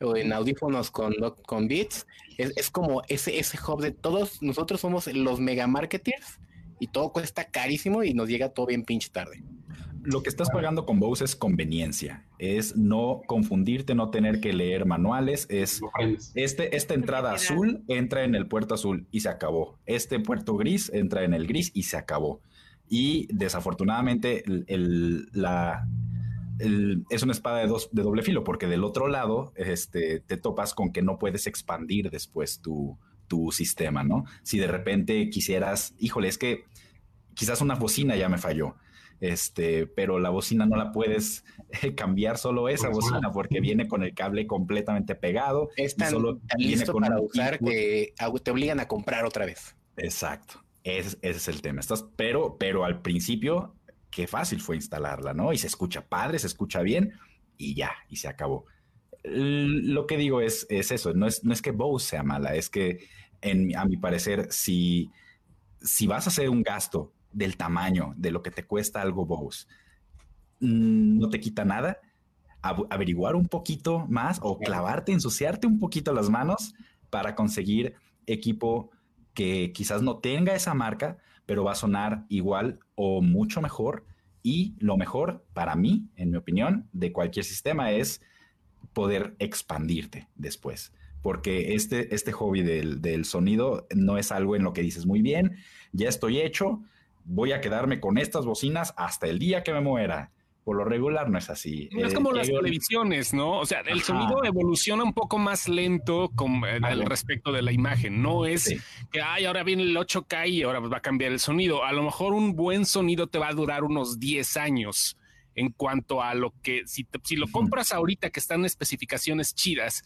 o en audífonos con, con Beats, es, es como ese, ese hub de todos. Nosotros somos los mega marketers y todo cuesta carísimo y nos llega todo bien pinche tarde. Lo que estás pagando con Bose es conveniencia, es no confundirte, no tener que leer manuales, es este, esta entrada azul entra en el puerto azul y se acabó. Este puerto gris entra en el gris y se acabó. Y desafortunadamente el- el- la, el- es una espada de, dos, de doble filo porque del otro lado este, te topas con que no puedes expandir después tu, tu sistema, ¿no? Si de repente quisieras, híjole, es que quizás una bocina ya me falló. Este, pero la bocina no la puedes eh, cambiar solo esa Pues, bocina bueno. porque viene con el cable completamente pegado. Es y tan, solo tan viene listo con para usar input. que te obligan a comprar otra vez. Exacto. Ese, ese es el tema. Estás, pero, pero al principio, qué fácil fue instalarla, ¿no? Y se escucha padre, se escucha bien y ya, y se acabó. Lo que digo es, es eso, no es, no es que Bose sea mala, es que en, a mi parecer, si, si vas a hacer un gasto del tamaño de lo que te cuesta algo Bose, mm, no te quita nada, averiguar un poquito más o clavarte, ensuciarte un poquito las manos para conseguir equipo que quizás no tenga esa marca, pero va a sonar igual o mucho mejor. Y lo mejor para mí, en mi opinión, de cualquier sistema es poder expandirte después. Porque este, este hobby del, del sonido no es algo en lo que dices muy bien, ya estoy hecho, voy a quedarme con estas bocinas hasta el día que me muera. Por lo regular no es así. Es Eh, como las televisiones, ¿no? O sea, el Ajá. sonido evoluciona un poco más lento con, eh, al Vale. respecto de la imagen. No es Sí. que, ay, ahora viene el 8K y ahora pues, va a cambiar el sonido. A lo mejor un buen sonido te va a durar unos 10 años en cuanto a lo que, si, te- si lo compras ahorita que están especificaciones chidas,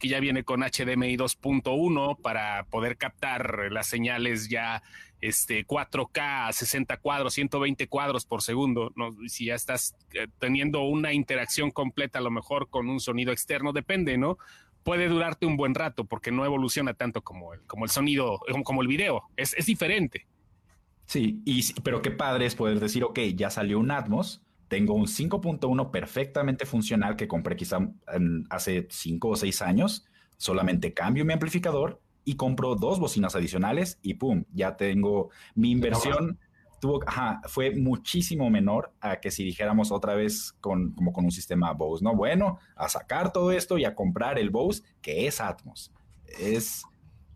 que ya viene con HDMI 2.1 para poder captar las señales ya este 4K, a 60 cuadros, 120 cuadros por segundo, ¿no? si ya estás eh, teniendo una interacción completa a lo mejor con un sonido externo, depende, ¿no? Puede durarte un buen rato porque no evoluciona tanto como el, como el sonido, como, el video, es, es diferente. Sí, y, pero qué padre es poder decir, ok, ya salió un Atmos, tengo un 5.1 perfectamente funcional que compré quizá en- hace 5 o 6 años, solamente cambio mi amplificador y compro dos bocinas adicionales y pum, ya tengo mi inversión. Tuvo, ajá, fue muchísimo menor a que si dijéramos otra vez con, como con un sistema Bose, ¿no? Bueno, a sacar todo esto y a comprar el Bose, que es Atmos. Es,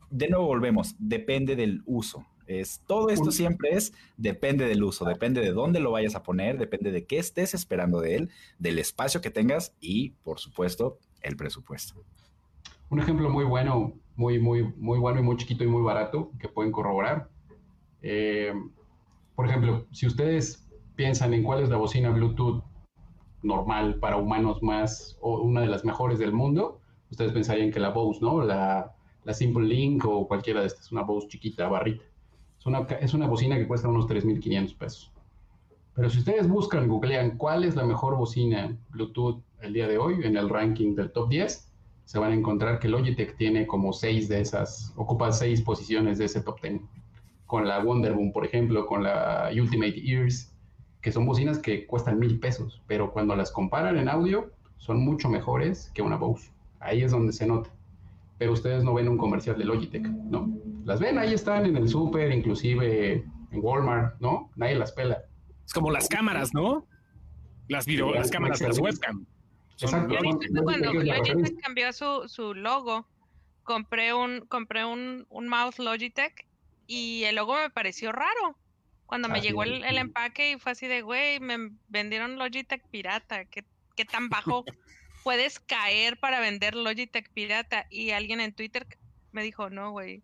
de nuevo volvemos, depende del uso. Es, todo esto siempre es, depende del uso, depende de dónde lo vayas a poner, depende de qué estés esperando de él, del espacio que tengas y, por supuesto, el presupuesto. Un ejemplo muy bueno, muy, muy, muy bueno y muy chiquito y muy barato que pueden corroborar. Eh, por ejemplo, si ustedes piensan en cuál es la bocina Bluetooth normal para humanos más o una de las mejores del mundo, ustedes pensarían que la Bose, ¿no? La, la Simple Link o cualquiera de estas, una Bose chiquita, barrita. Es una, es una bocina que cuesta unos 3.500 pesos. Pero si ustedes buscan, googlean cuál es la mejor bocina Bluetooth el día de hoy en el ranking del top 10, se van a encontrar que Logitech tiene como seis de esas, ocupa seis posiciones de ese top 10. Con la Wonderboom, por ejemplo, con la Ultimate Ears, que son bocinas que cuestan mil pesos, pero cuando las comparan en audio, son mucho mejores que una Bose. Ahí es donde se nota. Pero ustedes no ven un comercial de Logitech, ¿no? Las ven, ahí están en el súper, inclusive en Walmart, ¿no? Nadie las pela. Es como las cámaras, ¿no? Las video, Sí, las cámaras de las webcam. Exacto. Yo no, cuando Logitech cambió su, su logo, compré un, compré un, un mouse Logitech y el logo me pareció raro. Cuando me Así llegó el, el empaque y fue así de, güey, me vendieron Logitech pirata, ¿qué, qué tan bajo? puedes caer para vender Logitech pirata. Y alguien en Twitter me dijo, no, güey.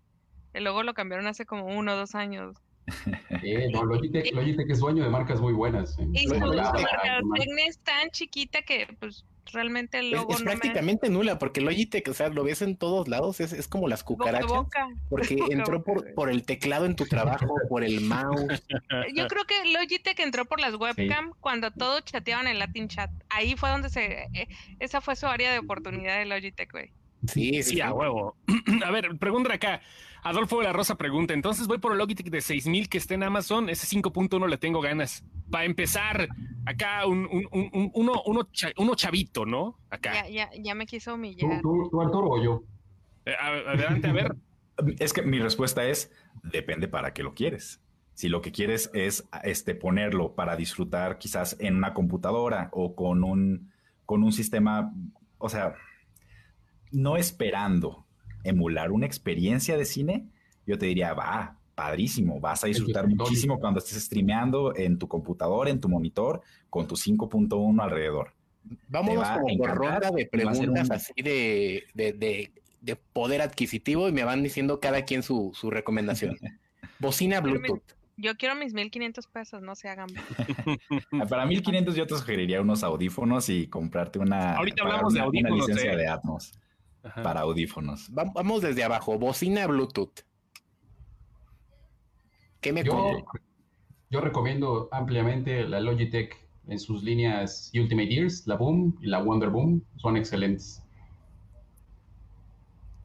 El logo lo cambiaron hace como uno o dos años. Eh, no, Logitech, Logitech es dueño de marcas muy buenas. ¿eh? Y su mercadotecnia es tan chiquita que, pues, realmente el Es, logo es no me- prácticamente nula, porque Logitech, o sea, lo ves en todos lados, es, es como las cucarachas, boca. porque boca entró boca, por, güey. por el teclado en tu trabajo, por el mouse. Yo creo que Logitech entró por las webcam cuando todos chateaban en Latin Chat. Ahí fue donde se... eh, esa fue su área de oportunidad de Logitech, güey. Sí, sí, Sí, a huevo. A ver, pregunta acá. Adolfo de la Rosa pregunta, entonces voy por el Logitech de 6000 que está en Amazon, ese 5.1 le tengo ganas. Para empezar, acá un, un- un- un- uno, uno, cha- uno chavito, ¿no? Acá. Ya, ya, ya me quiso ¿Tú, humillar. tú, tú, Arturo o yo? Eh, a- adelante, a ver. Es que mi respuesta es, depende para qué lo quieres. Si lo que quieres es este, ponerlo para disfrutar quizás en una computadora o con un, con un sistema, o sea, no esperando emular una experiencia de cine, yo te diría, va, padrísimo, vas a disfrutar muchísimo cuando estés streameando en tu computadora, en tu monitor, con tu 5.1 alrededor. Vámonos como por ronda de preguntas un- así de, de, de- de poder adquisitivo y me van diciendo cada quien su, su recomendación. Bocina Bluetooth. Yo quiero mis 1500 pesos, no se hagan. Para 1500 yo te sugeriría unos audífonos y comprarte una, Ahorita de una- licencia ¿eh? de Atmos Ajá. para audífonos. Va- Vamos desde abajo. Bocina Bluetooth. ¿Qué me Yo, yo recomiendo ampliamente la Logitech en sus líneas Ultimate Ears, la Boom y la Wonder Boom. Son excelentes,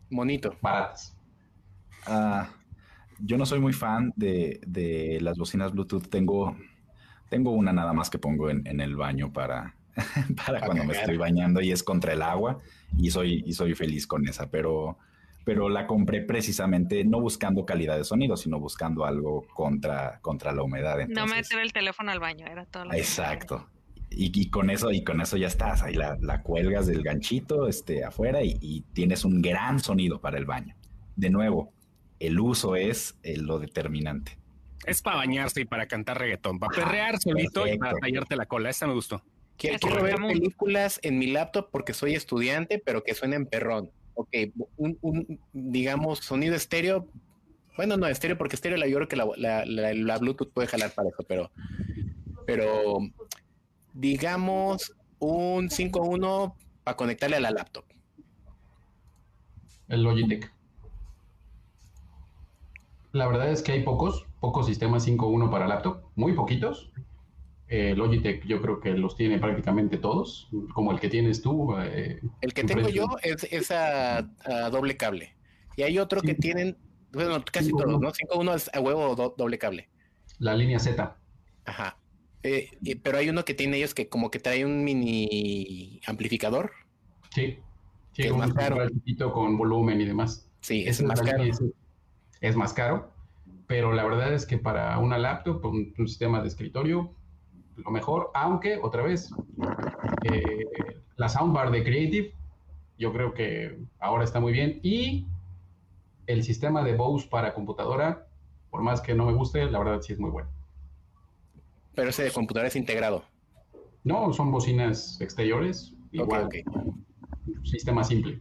Monito. baratas. Ah, yo no soy muy fan de, de las bocinas Bluetooth. Tengo, tengo una nada más que pongo en, en el baño para, para cuando me estoy bañando y es contra el agua y soy, y soy feliz con esa, pero, pero la compré precisamente no buscando calidad de sonido, sino buscando algo contra, contra la humedad. No Entonces, meter el teléfono al baño, era todo lo que Exacto. Y, y con eso, y con eso ya estás. Ahí la, la cuelgas del ganchito este, afuera y, y tienes un gran sonido para el baño. De nuevo, el uso es eh, lo determinante. Es para bañarse y para cantar reggaetón, para perrear solito y para tallarte la cola. Esta me gustó. Quiero, ver películas en mi laptop porque soy estudiante, pero que suenen perrón. Ok, un, un, digamos, sonido estéreo. Bueno, no, estéreo, porque estéreo la, yo creo que la, la- la- la Bluetooth puede jalar para eso, pero, pero digamos un 5.1 para conectarle a la laptop. El Logitech. La verdad es que hay pocos, pocos sistemas 5.1 para laptop, muy poquitos. Eh, Logitech yo creo que los tiene prácticamente todos, como el que tienes tú. eh, El que tengo yo es, es a, a doble cable. Y hay otro que tienen, bueno, casi 5.1. todos, ¿no? 5.1 es a huevo do- doble cable. la línea Z. Ajá. Eh, pero hay uno que tiene ellos que como que trae un mini amplificador. Sí. Sí, Que es más caro. con volumen y demás. Sí, es es más caro. Es más caro, pero la verdad es que para una laptop, un, un sistema de escritorio, lo mejor, aunque otra vez, eh, la soundbar de Creative, yo creo que ahora está muy bien. Y el sistema de Bose para computadora, por más que no me guste, la verdad sí es muy bueno. Pero ese de computadora es integrado. No, son bocinas exteriores, igual, ok. sistema simple.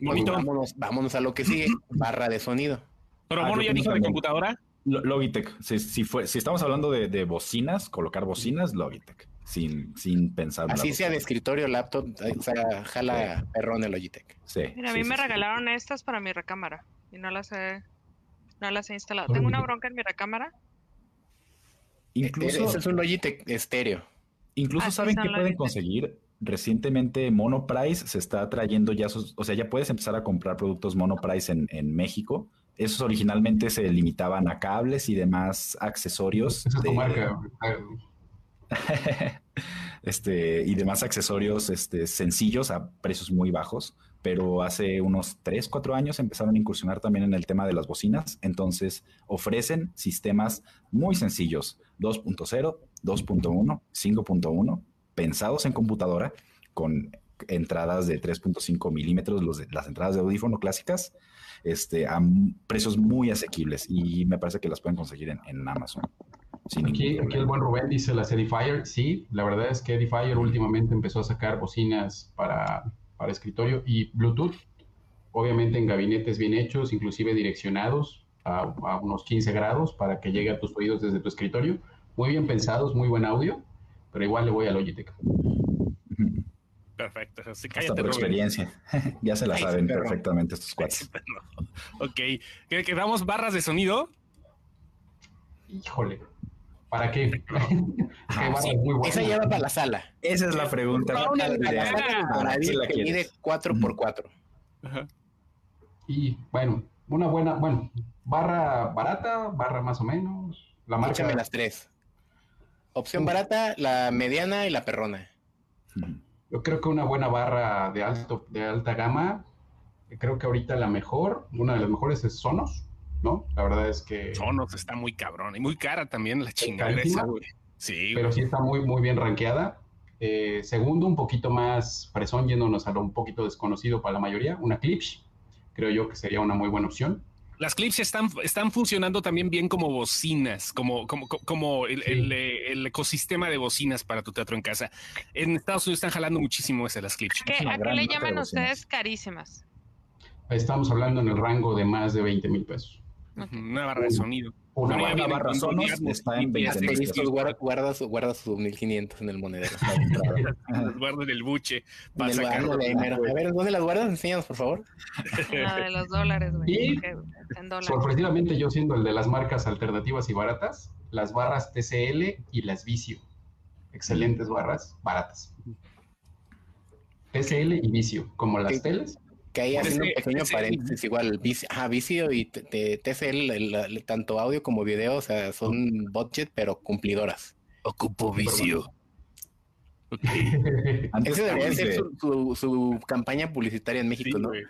Monito. Vámonos, vámonos a lo que sigue. Barra de sonido. Pero Ah, yo ya dijo de computadora. Lo- Logitech, si, si fue, si estamos hablando de, de bocinas, colocar bocinas, Logitech, sin, sin pensar. Así sea de escritorio, laptop, o sea, jala perrón el Logitech. Sí, Mira, a mí sí, me sí. regalaron estas para mi recámara y no las he, no las he instalado. Tengo una bronca en mi recámara. Incluso, Ese es un Logitech estéreo. Incluso Así saben que pueden conseguir. Recientemente Monoprice se está trayendo ya sus, o sea, ya puedes empezar a comprar productos Monoprice en, en México. Esos originalmente se limitaban a cables y demás accesorios. Esa de- marca. este, y demás accesorios este, sencillos a precios muy bajos, pero hace unos 3, 4 años empezaron a incursionar también en el tema de las bocinas, entonces ofrecen sistemas muy sencillos, 2.0, 2.1, 5.1, pensados en computadora, con entradas de 3.5 milímetros, los de- las entradas de audífono clásicas, este, a precios muy asequibles y me parece que las pueden conseguir en, en Amazon. Aquí, aquí, el buen Rubén dice las Edifier. Sí, la verdad es que Edifier últimamente empezó a sacar bocinas para, para escritorio y Bluetooth, obviamente en gabinetes bien hechos, inclusive direccionados a, a, unos 15 grados para que llegue a tus oídos desde tu escritorio. Muy bien pensados, muy buen audio, pero igual le voy a Logitech. Perfecto. Así Hasta por experiencia. ya se la Ay, saben perfectamente estos cuates. ok. ¿Quedamos barras de sonido? Híjole. ¿Para qué? Ah, sí. Esa ya va para la sala. Esa es la pregunta. No, una, la, la sala para que mide 4x4. Y bueno, una buena, bueno, barra barata, barra más o menos. La marca. Échame las tres. Opción barata, la mediana y la perrona. Yo creo que una buena barra de alto, de alta gama, creo que ahorita la mejor, una de las mejores es Sonos, ¿no? La verdad es que. Sonos está muy cabrón y muy cara también la chingada esa, güey. Sí. Pero sí está muy, muy bien rankeada. Eh, segundo, un poquito más fresón, yéndonos a lo un poquito desconocido para la mayoría, una Clips. Creo yo que sería una muy buena opción. Las clips están, están funcionando también bien como bocinas, como, como, como el, sí. el, el, ecosistema de bocinas para tu teatro en casa. En Estados Unidos están jalando muchísimo esas las clips. ¿Qué, ¿A qué le llaman ustedes carísimas? Estamos hablando en el rango de más de 20 mil pesos. Okay. Una barra de sonido. Una, una barra, barra sonos está en 20 mil pesos. Guarda, guarda, su, guarda sus 1500 en el monedero. guarda en el buche. Para el a ver, ¿dónde las guardas? Enséñanos, por favor. La de los dólares, güey. Dólares. sorpresivamente yo siendo el de las marcas alternativas y baratas, las barras TCL y las Vicio. Excelentes barras, baratas. TCL y Vicio, como las teles, que ahí haciendo un pequeño paréntesis, igual, ajá, Vicio y TCL, el, el, tanto audio como video, o sea, son budget, pero cumplidoras. Ocupo Vicio. Okay. Esa debería ser su, su, su, campaña publicitaria en México, sí, ¿no? Wey.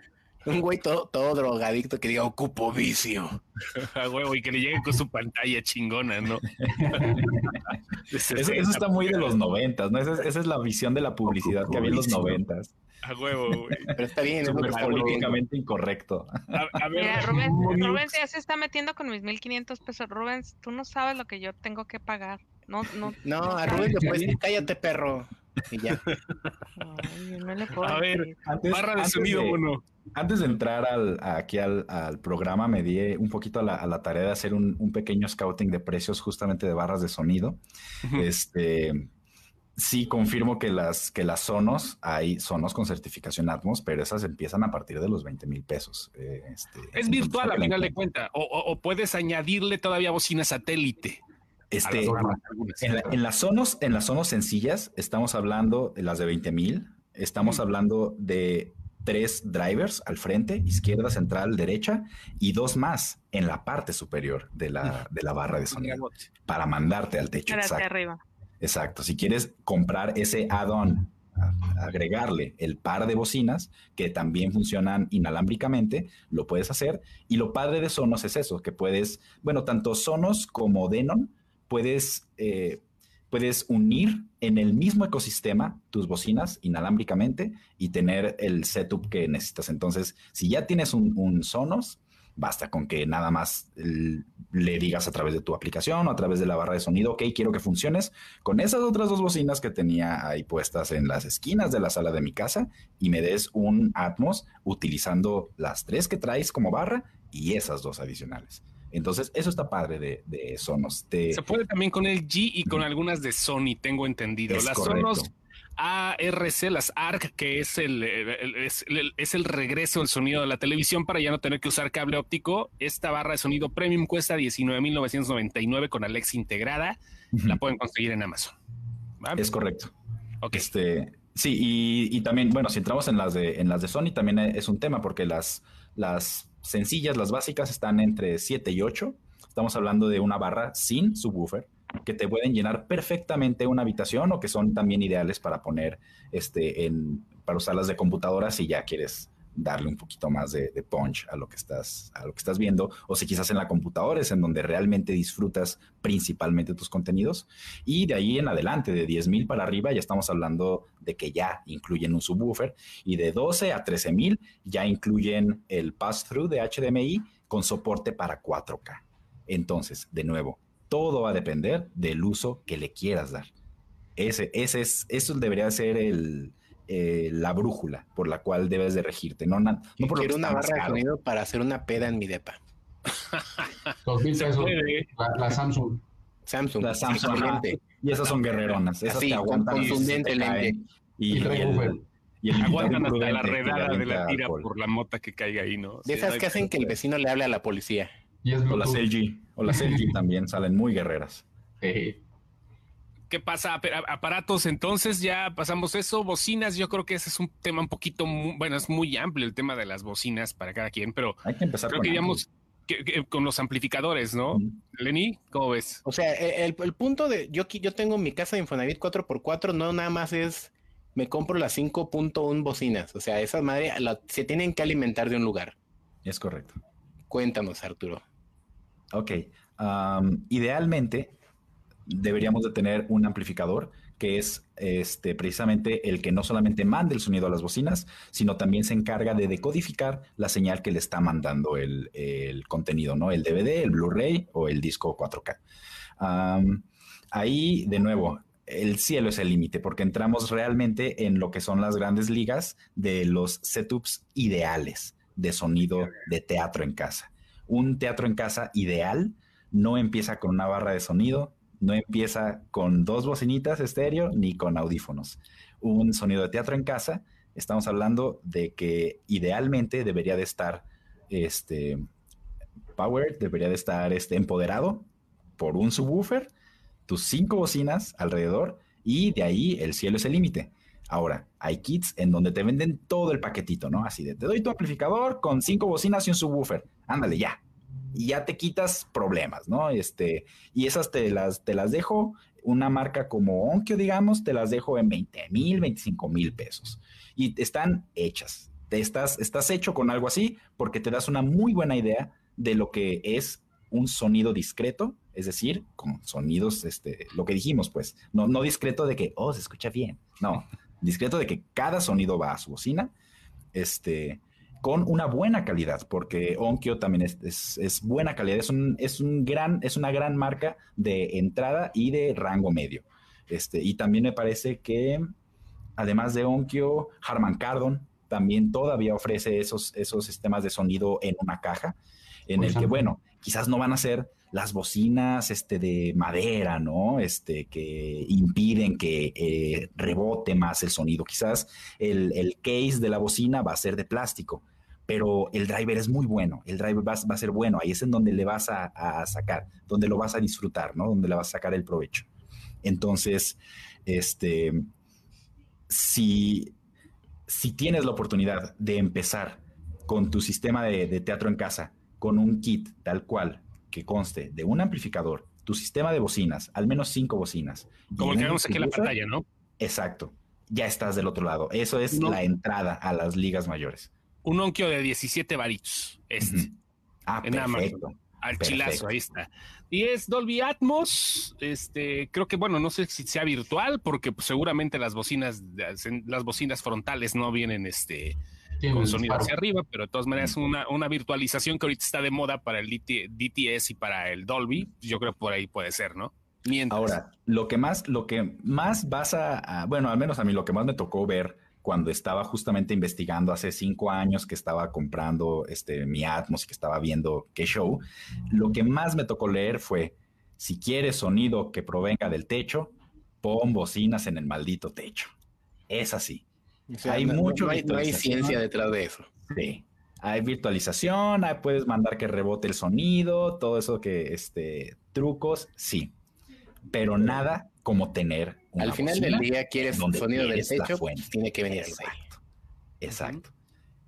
Un güey todo, todo, drogadicto que diga ocupo vicio. A huevo, y que le llegue con su pantalla chingona, ¿no? eso, eso, está muy de los noventas, ¿no? Esa es, esa es, la visión de la publicidad que había en los noventas. A huevo, güey. Pero está bien, es políticamente incorrecto. A, a ver, Mira, Rubén, Rubén ya se está metiendo con mis 1500 pesos. Rubén, tú no sabes lo que yo tengo que pagar. No, no. No, a Rubén le puedes decir, cállate, perro. Y ya. Ay, no le puedo a ver, antes, barra de sonido de, uno. Antes de entrar al, aquí al, al, programa, me di un poquito a la, a la tarea de hacer un, un, pequeño scouting de precios justamente de barras de sonido. Uh -huh. Este sí confirmo que las, que las Sonos, hay Sonos con certificación Atmos, pero esas empiezan a partir de los 20 mil pesos. Eh, este, es virtual a final de cuenta, o, o, o, puedes añadirle todavía bocina satélite. Este, en, la, en, las Sonos, en las Sonos sencillas, estamos hablando de las de 20 mil, estamos mm. hablando de tres drivers al frente, izquierda, central, derecha, y dos más en la parte superior de la, de la barra de sonido para mandarte al techo. Hacia arriba. Exacto. Si quieres comprar ese add-on, agregarle el par de bocinas que también funcionan inalámbricamente, lo puedes hacer. Y lo padre de Sonos es eso, que puedes, bueno, tanto Sonos como Denon, puedes, eh, puedes unir en el mismo ecosistema tus bocinas inalámbricamente y tener el setup que necesitas. Entonces, si ya tienes un, un Sonos, basta con que nada más le digas a través de tu aplicación o a través de la barra de sonido, ok, quiero que funciones con esas otras dos bocinas que tenía ahí puestas en las esquinas de la sala de mi casa y me des un Atmos utilizando las tres que traes como barra y esas dos adicionales. Entonces, eso está padre de, de Sonos. Te... Se puede también con el G y con algunas de Sony, tengo entendido. Es las correcto. Sonos ARC, las ARC, que es el, el, es, el, es el regreso del sonido de la televisión para ya no tener que usar cable óptico. Esta barra de sonido premium cuesta 19.999 con Alexa integrada. Uh -huh. La pueden conseguir en Amazon. ¿Va? Es correcto. Okay. Este, sí, y, y, también, bueno, si entramos en las de, en las de Sony, también es un tema porque las, las sencillas, las básicas, están entre 7 y 8. Estamos hablando de una barra sin subwoofer que te pueden llenar perfectamente una habitación o que son también ideales para poner este en para usarlas de computadora si ya quieres darle un poquito más de, punch a lo que estás a lo que estás viendo o si quizás en la computadora es en donde realmente disfrutas principalmente tus contenidos. Y de ahí en adelante de 10 mil para arriba ya estamos hablando de que ya incluyen un subwoofer y de 12 a 13 mil ya incluyen el pass through de HDMI con soporte para 4K entonces de nuevo todo va a depender del uso que le quieras dar. Ese, ese es, eso debería ser el, eh, la brújula por la cual debes de regirte. No, no, por Quiero una barra de sonido para hacer una peda en mi depa. Dos mil pesos. La, la, Samsung. Samsung. La Samsung. Y esas son guerreronas. Esas Así, te aguantan. contundente y, lente. y, y, el, y el aguantan hasta la redada de la tira alcohol. por la mota que caiga ahí, ¿no? De esas que hacen que el vecino le hable a la policía. Y es o las LG. O las LG también salen muy guerreras. Sí. ¿Qué pasa? Aparatos, entonces ya pasamos eso. Bocinas, yo creo que ese es un tema un poquito, muy, bueno, es muy amplio el tema de las bocinas para cada quien, pero hay que empezar creo con que digamos que, que, con los amplificadores, ¿no? Mm. Lenny, ¿cómo ves? O sea, el, el, punto de yo, yo tengo mi casa de Infonavit 4x4, no nada más es me compro las 5.1 bocinas. O sea, esas madre la, se tienen que alimentar de un lugar. Es correcto. Cuéntanos, Arturo. Ok. Idealmente, deberíamos de tener un amplificador que es este, precisamente el que no solamente manda el sonido a las bocinas, sino también se encarga de decodificar la señal que le está mandando el, el contenido, ¿no? El DVD, el Blu-ray o el disco 4K. Um, ahí, de nuevo, el cielo es el límite, porque entramos realmente en lo que son las grandes ligas de los setups ideales de sonido de teatro en casa. Un teatro en casa ideal no empieza con una barra de sonido, no empieza con dos bocinitas estéreo ni con audífonos. Un sonido de teatro en casa, estamos hablando de que idealmente debería de estar este power, debería de estar este empoderado por un subwoofer, tus cinco bocinas alrededor y de ahí el cielo es el límite. Ahora, hay kits en donde te venden todo el paquetito, ¿no? Así de, te doy tu amplificador con cinco bocinas y un subwoofer. Ándale, ya, y ya te quitas problemas, ¿no? Este, y esas te las, te las dejo, una marca como Onkyo, digamos, te las dejo en 20 mil, 25 mil pesos. Y están hechas. Te estás, estás hecho con algo así porque te das una muy buena idea de lo que es un sonido discreto, es decir, con sonidos, este, lo que dijimos, pues, no, no discreto de que, oh, se escucha bien, no, discreto de que cada sonido va a su bocina, este, con una buena calidad, porque Onkyo también es, es, es buena calidad, es, un, es, un gran, es una gran marca de entrada y de rango medio. Este, y también me parece que, además de Onkyo, Harman Kardon también todavía ofrece esos, esos sistemas de sonido en una caja, en el que, bueno, quizás no van a ser las bocinas este, de madera, ¿no? Este, que impiden que eh, rebote más el sonido. Quizás el, el, case de la bocina va a ser de plástico, pero el driver es muy bueno, el driver va, va a ser bueno, ahí es en donde le vas a, a, sacar, donde lo vas a disfrutar, ¿no? Donde le vas a sacar el provecho. Entonces, este, si, si tienes la oportunidad de empezar con tu sistema de, de teatro en casa, con un kit tal cual, que conste de un amplificador, tu sistema de bocinas, al menos cinco bocinas. Como el que vemos aquí en la pantalla, ¿no? Exacto. Ya estás del otro lado. Eso es no. la entrada a las ligas mayores. Un Onkyo de 17 varitos. Este. Uh -huh. Ah, en perfecto. Amazon. Al perfecto. chilazo, ahí está. Y es Dolby Atmos. Este, creo que, bueno, no sé si sea virtual, porque pues, seguramente las bocinas, las bocinas frontales no vienen este, con sonido hacia arriba, pero de todas maneras una, una, virtualización que ahorita está de moda para el DTS y para el Dolby, yo creo que por ahí puede ser, ¿no? Mientras. Ahora, lo que más, lo que más vas a, a, bueno, al menos a mí lo que más me tocó ver cuando estaba justamente investigando hace cinco años que estaba comprando este, mi Atmos y que estaba viendo qué show, lo que más me tocó leer fue, si quieres sonido que provenga del techo, pon bocinas en el maldito techo. Es así. O sea, hay no, mucho no hay, no hay, ciencia detrás de eso. Sí. Hay virtualización, hay, puedes mandar que rebote el sonido, todo eso que, este, trucos, sí. Pero nada como tener una Al final del día quieres un sonido del techo, pues tiene que venir Exacto. Exacto.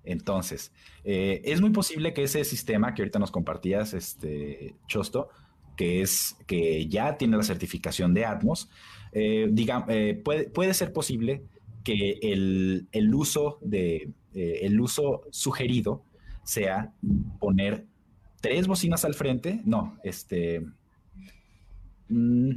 Entonces, eh, es muy posible que ese sistema que ahorita nos compartías, este, Chosto, que es que ya tiene la certificación de Atmos, eh, diga, eh, puede, puede ser posible que el, el uso de eh, el uso sugerido sea poner tres bocinas al frente, no, este mmm,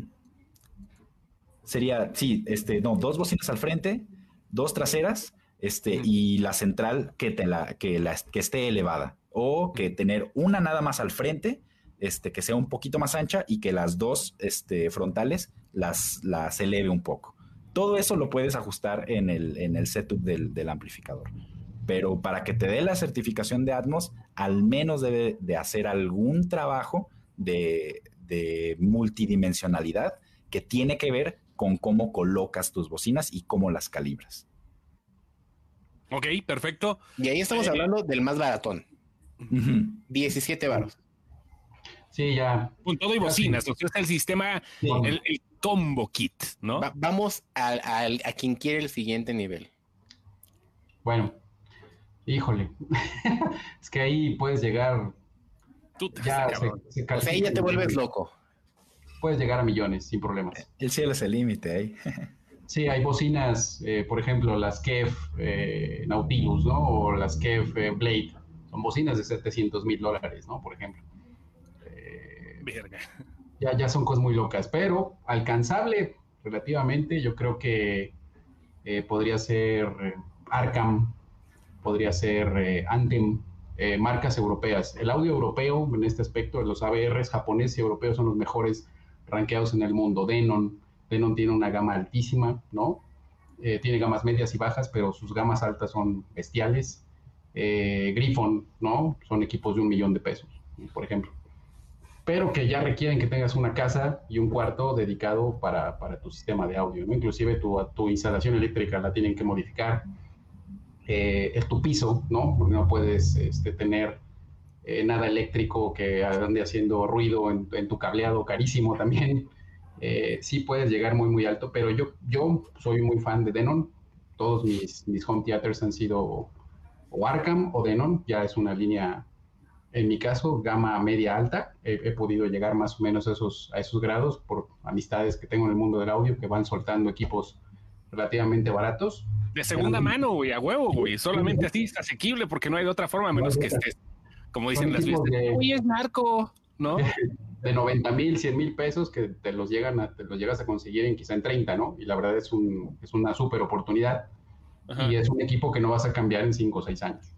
sería, sí, este, no, dos bocinas al frente, dos traseras, este, y la central que, te la, que, la, que esté elevada, o que tener una nada más al frente, este, que sea un poquito más ancha y que las dos este, frontales las, las eleve un poco. Todo eso lo puedes ajustar en el, en el setup del, del amplificador. Pero para que te dé la certificación de Atmos, al menos debe de hacer algún trabajo de, de multidimensionalidad que tiene que ver con cómo colocas tus bocinas y cómo las calibras. Ok, perfecto. Y ahí estamos Eh, hablando del más baratón. Ujú. 17 baros. Sí, ya. Con todo y bocinas, o sea, está el sistema, Sí. el, el combo kit, ¿no? Va- vamos al- al- a quien quiere el siguiente nivel. Bueno, híjole. es que ahí puedes llegar, Tú te ya se, se O sea, ahí ya te vuelves loco. Puedes llegar a millones sin problemas. El cielo es el límite ahí. Sí, hay bocinas, eh, por ejemplo, las KEF eh, Nautilus, ¿no? O las KEF eh, Blade. Son bocinas de 700 mil dólares, ¿no? Por ejemplo. Eh, Verga. Ya, son cosas muy locas, pero alcanzable relativamente, yo creo que eh, podría ser eh, Arkham, podría ser eh, Anthem, eh, marcas europeas. El audio europeo en este aspecto, los ABRs japoneses y europeos son los mejores rankeados en el mundo. Denon, Denon tiene una gama altísima, ¿no? Eh, tiene gamas medias y bajas, pero sus gamas altas son bestiales. Griffon, ¿no? Son equipos de un millón de pesos, por ejemplo pero que ya requieren que tengas una casa y un cuarto dedicado para, para tu sistema de audio, ¿no? Inclusive tu, tu instalación eléctrica la tienen que modificar. Eh, es tu piso, ¿no? Porque no puedes este, tener eh, nada eléctrico que ande haciendo ruido en, en tu cableado carísimo también. Eh, sí puedes llegar muy, muy alto, pero yo, yo soy muy fan de Denon. Todos mis, mis home theaters han sido o Arkham o Denon, ya es una línea en mi caso, gama media alta. He, he podido llegar más o menos a esos, a esos grados por amistades que tengo en el mundo del audio que van soltando equipos relativamente baratos. De segunda mano, güey, a huevo, güey. Solamente así es asequible porque no hay de otra forma, a menos que estés, como dicen las de- Uy, es narco, ¿no? De 90 mil, 100 mil pesos que te los, llegan a- te los llegas a conseguir en quizá en 30, ¿no? Y la verdad es, un, es una súper oportunidad Ajá. y es un equipo que no vas a cambiar en 5 o 6 años.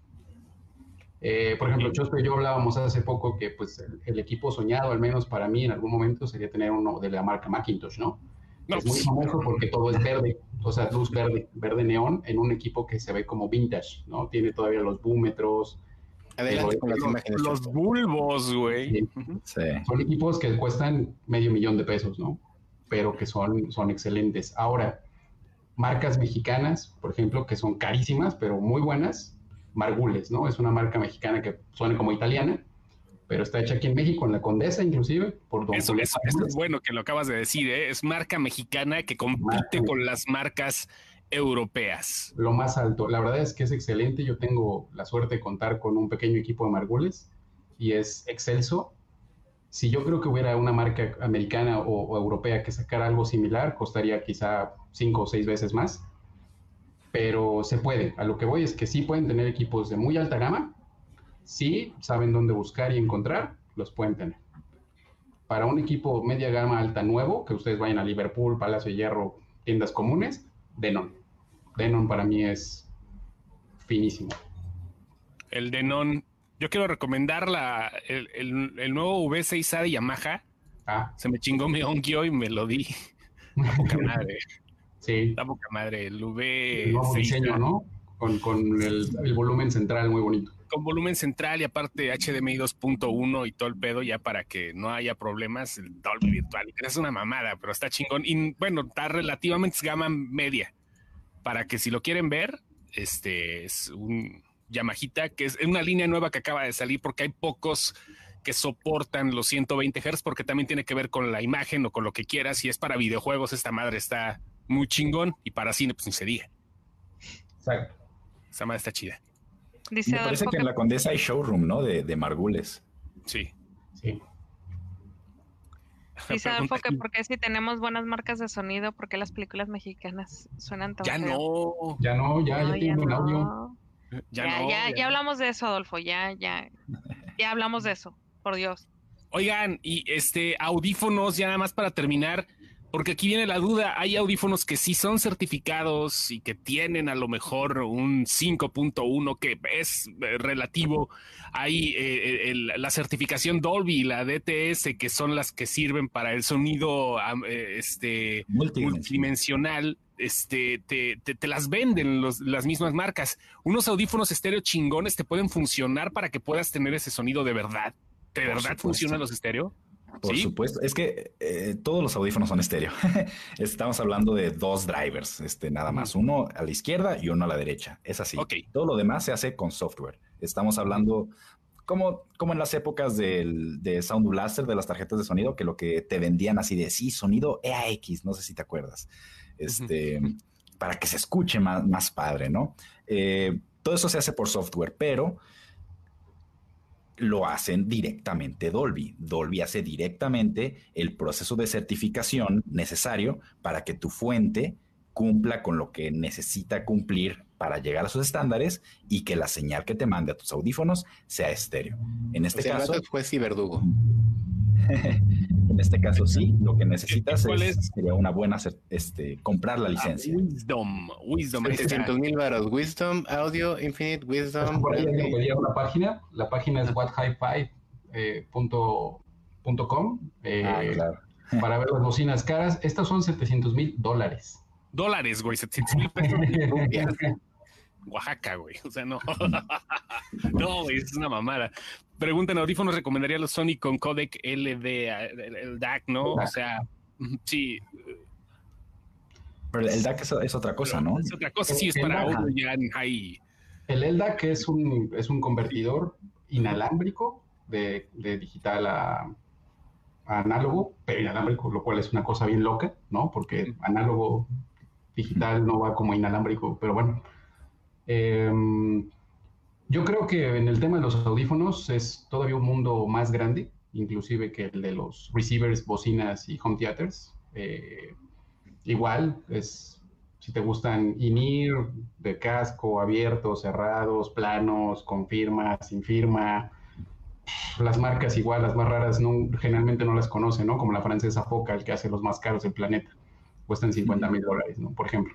Eh, por ejemplo, Chosto y yo hablábamos hace poco que pues, el, el equipo soñado, al menos para mí en algún momento, sería tener uno de la marca Macintosh, ¿no? No, es muy pues, famoso porque todo es verde, o sea, luz verde, verde neón, en un equipo que se ve como vintage, ¿no? Tiene todavía los búmetros. Adelante con las los, imágenes. los Chosto. bulbos, güey. Sí. Son equipos que cuestan medio millón de pesos, ¿no? Pero que son, son excelentes. Ahora, marcas mexicanas, por ejemplo, que son carísimas, pero muy buenas. Margules, ¿no? Es una marca mexicana que suena como italiana, pero está hecha aquí en México, en la Condesa, inclusive, por Don Eso, eso, es bueno que lo acabas de decir, ¿eh? Es marca mexicana que compite con las marcas europeas. lo más alto. La verdad es que es excelente. Yo tengo la suerte de contar con un pequeño equipo de Margules y es excelso. Si yo creo que hubiera una marca americana o, o europea que sacara algo similar, costaría quizá cinco o seis veces más. Pero se puede. A lo que voy es que sí pueden tener equipos de muy alta gama. Si saben dónde buscar y encontrar, los pueden tener. Para un equipo media gama alta nuevo, que ustedes vayan a Liverpool, Palacio de Hierro, tiendas comunes, Denon. Denon para mí es finísimo. El Denon. Yo quiero recomendar la, el, el- el nuevo V6A de Yamaha. Ah, Se me chingó mi Onkyo y me lo di. Poca madre. Sí. La poca madre. El El nuevo V6A. diseño, ¿no? Con, con el, el volumen central muy bonito. Con volumen central y aparte HDMI 2.1 y todo el pedo ya para que no haya problemas. El Dolby Virtual. Es una mamada, pero está chingón. Y bueno, está relativamente gama media. Para que si lo quieren ver, este es un Yamahita, que es una línea nueva que acaba de salir porque hay pocos que soportan los 120 Hz porque también tiene que ver con la imagen o con lo que quieras. Si es para videojuegos, esta madre está muy chingón y para cine, pues ni se diga. Exacto. Esta madre está chida. Dice Me parece que en la Condesa hay showroom, ¿no? De, de Margules. Sí. Sí. Dice Adolfo que porque si tenemos buenas marcas de sonido, ¿por qué las películas mexicanas suenan tan Ya feo? no. Ya no, ya, No, ya tiene audio. no. Ya, Ya, no. ya, ya hablamos de eso, Adolfo. Ya, ya, ya hablamos de eso. Por Dios. Oigan, y este audífonos, ya nada más para terminar, porque aquí viene la duda, hay audífonos que sí son certificados y que tienen a lo mejor un 5.1 que es eh, relativo. Hay eh, el, la certificación Dolby y la DTS que son las que sirven para el sonido eh, este, multidimensional. Este, te, te, te las venden los, las mismas marcas. Unos audífonos estéreo chingones te pueden funcionar para que puedas tener ese sonido de verdad. ¿De verdad funcionan los estéreo? Por supuesto, es que eh, todos los audífonos son estéreo. Estamos hablando de dos drivers, este, nada más, uno a la izquierda y uno a la derecha. Es así. Todo lo demás se hace con software. Estamos hablando como, como en las épocas del, de Sound Blaster, de las tarjetas de sonido, que lo que te vendían así de sí, sonido EAX, no sé si te acuerdas, este, para que se escuche más, más padre, ¿no? Eh, todo eso se hace por software, pero lo hacen directamente Dolby. Dolby hace directamente el proceso de certificación necesario para que tu fuente cumpla con lo que necesita cumplir para llegar a sus estándares y que la señal que te mande a tus audífonos sea estéreo. En este caso, fue Ciberdugo. en este caso sí, lo que necesitas es, sería una buena este, comprar la ah, licencia. wisdom, Wisdom. 700 mil baros. Wisdom, Audio, Infinite, Wisdom. Por ahí una página. La página es whathifi.com. Eh, ah, eh, claro. Para ver las bocinas caras. Estas son 700 mil dólares. Dólares, güey, 700 mil pesos. Oaxaca, güey. O sea, no. no, güey, es una mamada. Preguntan, ¿audífonos recomendaría los Sony con codec LD, el, DAC, no? O sea, sí. Pero el DAC es, otra cosa, ¿no? Es otra cosa, sí, es para audio ya ahí. El LDAC es un, es un convertidor inalámbrico de, de digital a, análogo, pero inalámbrico, lo cual es una cosa bien loca, ¿no? Porque análogo digital no va como inalámbrico, pero bueno. Em, yo creo que en el tema de los audífonos es todavía un mundo más grande, inclusive que el de los receivers, bocinas y home theaters. Eh, igual, es si te gustan in-ear, de casco, abiertos, cerrados, planos, con firma, sin firma. Las marcas igual, las más raras, generalmente no las conocen, ¿no? Como la francesa Focal, que hace los más caros del planeta. Cuestan 50 mil dólares, ¿no? Por ejemplo.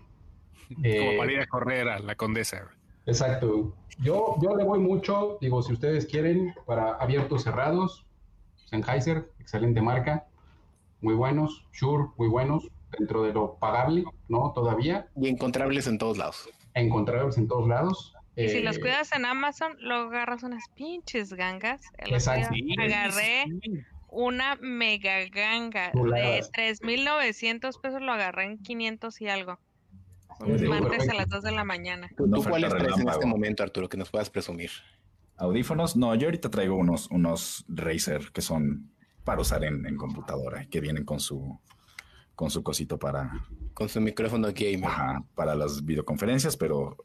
Como eh, para ir a correr a la condesa. Exacto. Yo, yo le voy mucho, digo, si ustedes quieren, para abiertos cerrados, Sennheiser, excelente marca, muy buenos, Shure, muy buenos, dentro de lo pagable, ¿no? Todavía. Y encontrables en todos lados. Encontrables en todos lados. Y si los eh, cuidas en Amazon, lo agarras unas pinches gangas. Exacto. agarré una mega ganga de 3.900 pesos, lo agarré en 500 y algo. Martes a las 2 de la mañana. ¿Tú, cuáles traes en este momento, Arturo, que nos puedas presumir? Audífonos, no, yo ahorita traigo unos, unos Razer que son para usar en, computadora, que vienen con su, con su cosito para... Con su micrófono gamer. Ajá, para las videoconferencias, pero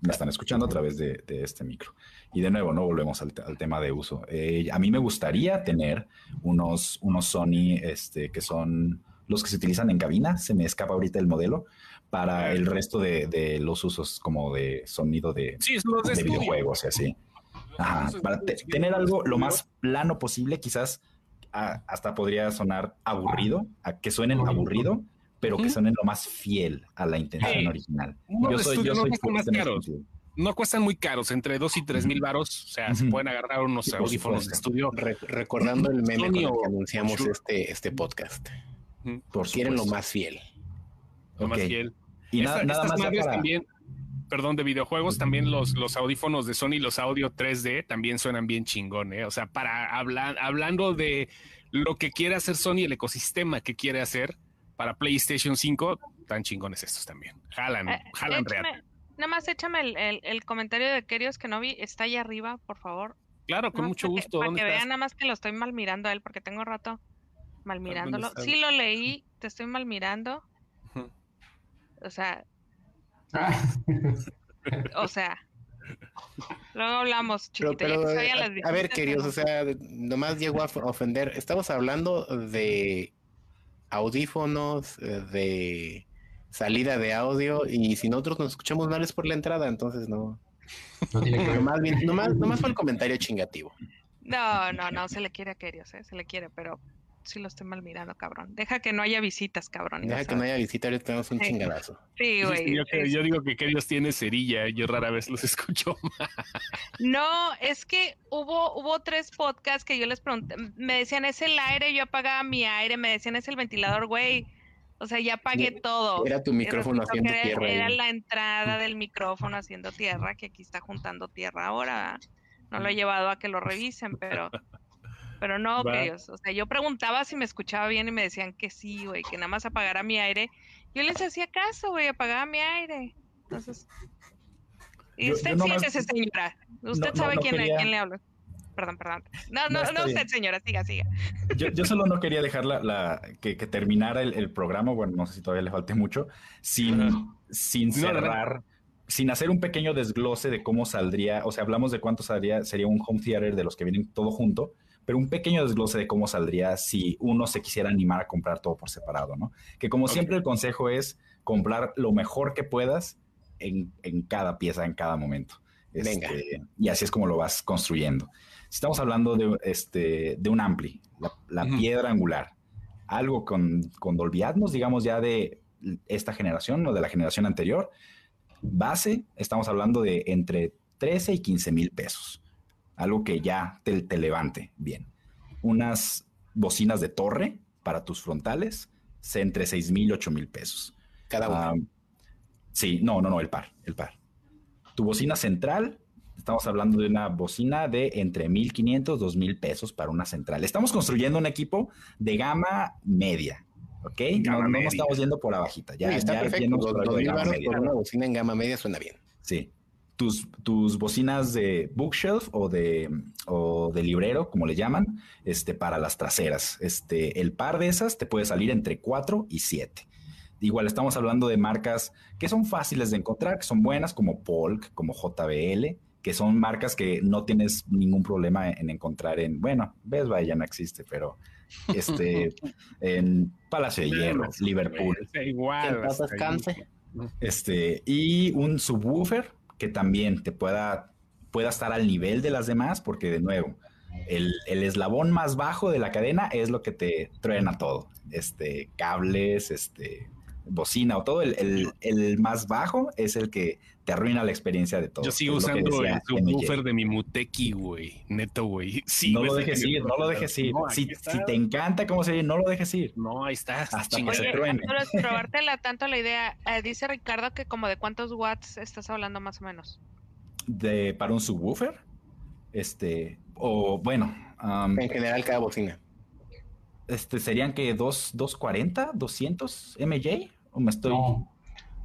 me están escuchando a través de, este micro. Y de nuevo, no volvemos al, tema de uso. Eh, a mí me gustaría tener unos, unos Sony este, que son los que se utilizan en cabina, se me escapa ahorita el modelo, para el resto de, los usos como de sonido de, videojuegos y así. para tener algo lo más plano posible, quizás hasta podría sonar aburrido, a que suenen aburrido, pero que suenen lo más fiel a la intención original. yo soy, yo soy no cuestan muy caros, entre 2 y 3 mil varos. O sea, se pueden agarrar unos audífonos de estudio. recordando el meme con el que anunciamos este, este podcast. Por Quieren lo más fiel. Lo más fiel. Y nada, más también, perdón, de videojuegos, también los, los audífonos de Sony, los audio 3D, también suenan bien chingón, ¿eh? O sea, para hablar, hablando de lo que quiere hacer Sony, el ecosistema que quiere hacer para PlayStation 5, tan chingones estos también. Jalan, eh, jalan real. Nada más échame el, el, comentario de Kerios que no vi, está ahí arriba, por favor. Claro, con mucho gusto. para que vean nada más que lo estoy mal mirando a él, porque tengo rato mal mirándolo. Sí lo leí, te estoy mal mirando. O sea. Ah. o sea. Luego hablamos, chiquito. a, ver, queridos, o sea, nomás llegó a ofender. Estamos hablando de audífonos, eh, de salida de audio, y si nosotros nos escuchamos mal es por la entrada, entonces no. No tiene que nomás, nomás, nomás fue el comentario chingativo. No, no, no, se le quiere a Kerios, ¿eh? se le quiere, pero sí lo estoy mal mirando, cabrón. Deja que no haya visitas, cabrón. Deja que sabes. no haya visita, ahorita tenemos un Sí. chingadazo. Sí, güey. yo, digo que, que Dios tiene cerilla, yo rara vez los escucho. No, es que hubo, hubo tres podcasts que yo les pregunté, me decían es el aire, yo apagaba mi aire, me decían es el ventilador, güey. O sea, ya apagué Era- todo. Era tu micrófono haciendo era, tierra. Era ahí. la entrada del micrófono haciendo tierra, que aquí está juntando tierra ahora. No lo he llevado a que lo revisen, pero, pero no, Va. que Dios. O sea, yo preguntaba si me escuchaba bien y me decían que sí, güey, que nada más apagara mi aire. Yo les hacía caso, güey, apagaba mi aire. Entonces. Y Yo- usted yo nomás- siéntese, señora. Usted no- sabe no quién, quería- a quién le hablo. Perdón, perdón. No, No, no, usted, bien. señora, siga, siga. Yo, yo solo no quería dejar la, la- que, que terminara el, el programa, bueno, no sé si todavía le falte mucho, sin, sin No, cerrar, sin hacer un pequeño desglose de cómo saldría, o sea, hablamos de cuánto saldría, sería un home theater de los que vienen todo junto, pero un pequeño desglose de cómo saldría si uno se quisiera animar a comprar todo por separado, ¿no? Que como siempre el consejo es comprar lo mejor que puedas en, en cada pieza, en cada momento. Venga. Este, y así es como lo vas construyendo. Si estamos hablando de, este, de un ampli, la, piedra angular, algo con, con Dolby Atmos, digamos ya de esta generación o de la generación anterior, base, estamos hablando de entre 13 y 15 mil pesos. Algo que ya te, te levante bien. Unas bocinas de torre para tus frontales, entre 6 mil y 8 mil pesos. Cada uno. Ah, sí, no, no, no, el par, el par. Tu bocina central, estamos hablando de una bocina de entre 1500, 2000 pesos para una central. Estamos construyendo un equipo de gama media, ¿ok? Gama no, no media. estamos yendo por abajita. Ya, está ya perfecto. Dos, por por una bocina en gama media suena bien. Sí. Tus, tus bocinas de bookshelf o de, o de librero, como le llaman, este, para las traseras. Este, el par de esas te puede salir entre 4 y 7. Igual estamos hablando de marcas que son fáciles de encontrar, que son buenas, como Polk, como JBL, que son marcas que no tienes ningún problema en encontrar en, bueno, Best Buy ya no existe, pero este, en Palacio de Hierro, Liverpool. Está igual. Este, y un subwoofer que también te pueda, pueda estar al nivel de las demás, porque de nuevo, el, el eslabón más bajo de la cadena es lo que te truena todo. Este, cables, este, bocina o todo. El, el- el más bajo es el que te arruina la experiencia de todo. Yo sigo usando el subwoofer de mi Muteki, güey. Neto, güey. Sí, no lo dejes ir, no lo dejes ir. No, si, te encanta cómo se oye, no lo dejes ir. No, ahí está. Hasta que se truene. Probártela tanto la idea. eh, dice Ricardo que como de cuántos watts estás hablando más o menos. De, para un subwoofer, este, o bueno, um, En general, cada bocina. este, serían que dos, 240, 200 MJ, o me estoy. No,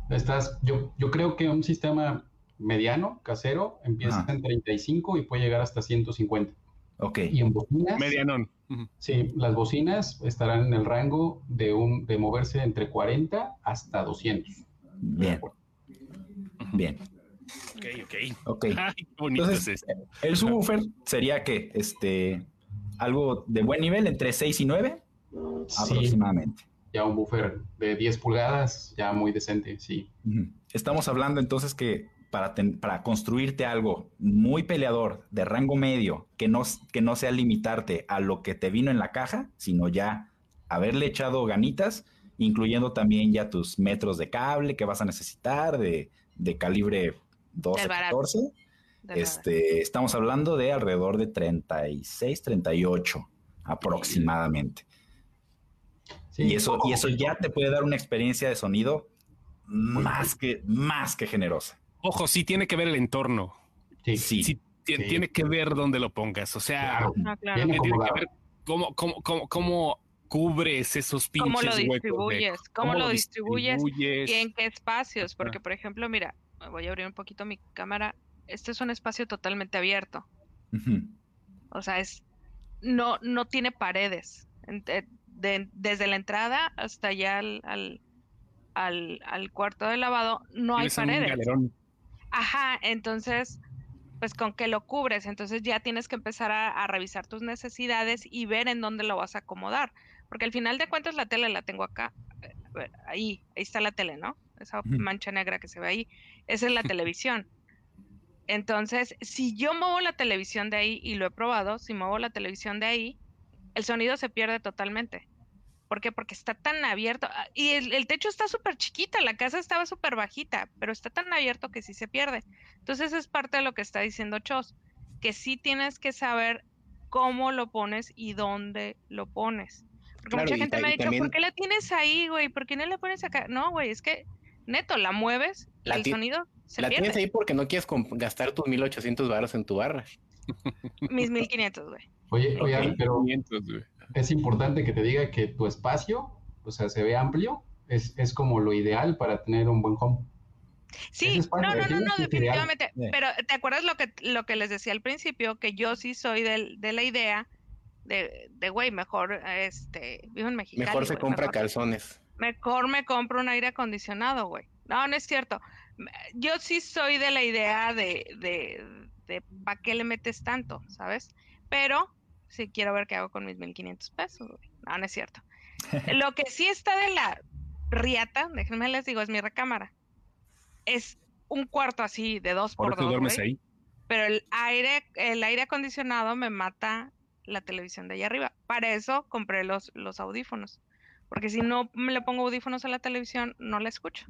estás, yo, yo creo que un sistema mediano, casero, empieza Ajá. en 35 y puede llegar hasta 150. Ok, Y en bocinas, Medianón. Ujú. sí, las bocinas estarán en el rango de, un, de moverse entre 40 hasta 200. bien, bien, Ok, ok. ok. Ay, qué bonito Entonces, es. El subwoofer sería que, este, algo de buen nivel, entre 6 y 9 Sí, aproximadamente. Ya un buffer de 10 pulgadas, ya muy decente, sí. Estamos hablando entonces que para, ten- para construirte algo muy peleador, de rango medio, que no, que no sea limitarte a lo que te vino en la caja, sino ya haberle echado ganitas, incluyendo también ya tus metros de cable que vas a necesitar, de, de calibre 12, Del barato. 14. de nada. Este, estamos hablando de alrededor de 36, 38 aproximadamente. Sí, y eso, y eso ya te puede dar una experiencia de sonido más que, más que generosa. Ojo, sí tiene que ver el entorno. Sí, Sí, Sí, ti- Sí. tiene que ver dónde lo pongas. O sea, claro. No, claro. Bien que tiene que ver cómo, cómo, cómo, cómo cubres esos pinches ¿Cómo lo huecos de- distribuyes? ¿Cómo, lo distribuyes? distribuyes? ¿Y en qué espacios? Porque, por ejemplo, mira, voy a abrir un poquito mi cámara. Este es un espacio totalmente abierto. O sea, es no, no tiene paredes. De- desde la entrada hasta allá al, al, al- al cuarto de lavado no hay paredes. Ajá, entonces, pues con que lo cubres, entonces ya tienes que empezar a, a revisar tus necesidades y ver en dónde lo vas a acomodar. Porque al final de cuentas la tele la tengo acá, eh, ahí, ahí está la tele, ¿no? Esa mancha negra que se ve ahí, esa es la televisión. Entonces, si yo muevo la televisión de ahí, y lo he probado, si muevo la televisión de ahí, el sonido se pierde totalmente. ¿Por qué? Porque está tan abierto. ah, Y el, el techo está súper chiquita, la casa estaba súper bajita, pero está tan abierto que sí se pierde. Entonces es parte de lo que está diciendo Chos, que sí tienes que saber cómo lo pones y dónde lo pones. Porque Claro, mucha gente me ha dicho, también- ¿por qué la tienes ahí, güey? ¿Por qué no la pones acá? No, güey, es que neto, la mueves, La el sonido se La pierde. tienes ahí porque no quieres gastar tus 1800 baros en tu barra. Mis 1500, güey. Oye, oye, pero 500, güey. Es importante que te diga que tu espacio, o sea, se ve amplio, es, es como lo ideal para tener un buen home. Sí, es no, no, no, no, ideal. definitivamente. Pero ¿te acuerdas lo que, lo que les decía al principio? Que yo sí soy del, de la idea de, de, güey, mejor, este, vivo en Mexicali. Mejor se compra mejor- calzones. Mejor me compro un aire acondicionado, güey. No, no es cierto. Yo sí soy de la idea de, de, de ¿para qué le metes tanto? ¿Sabes? Pero sí quiero ver qué hago con mis 1500 pesos. No, no es cierto. Lo que sí está de la riata, déjenme les digo, es mi recámara. Es un cuarto así de dos Por dos, duermes ahí. pero el aire, el aire acondicionado me mata la televisión de allá arriba. Para eso compré los, los audífonos. Porque si no me le pongo audífonos a la televisión, no la escucho.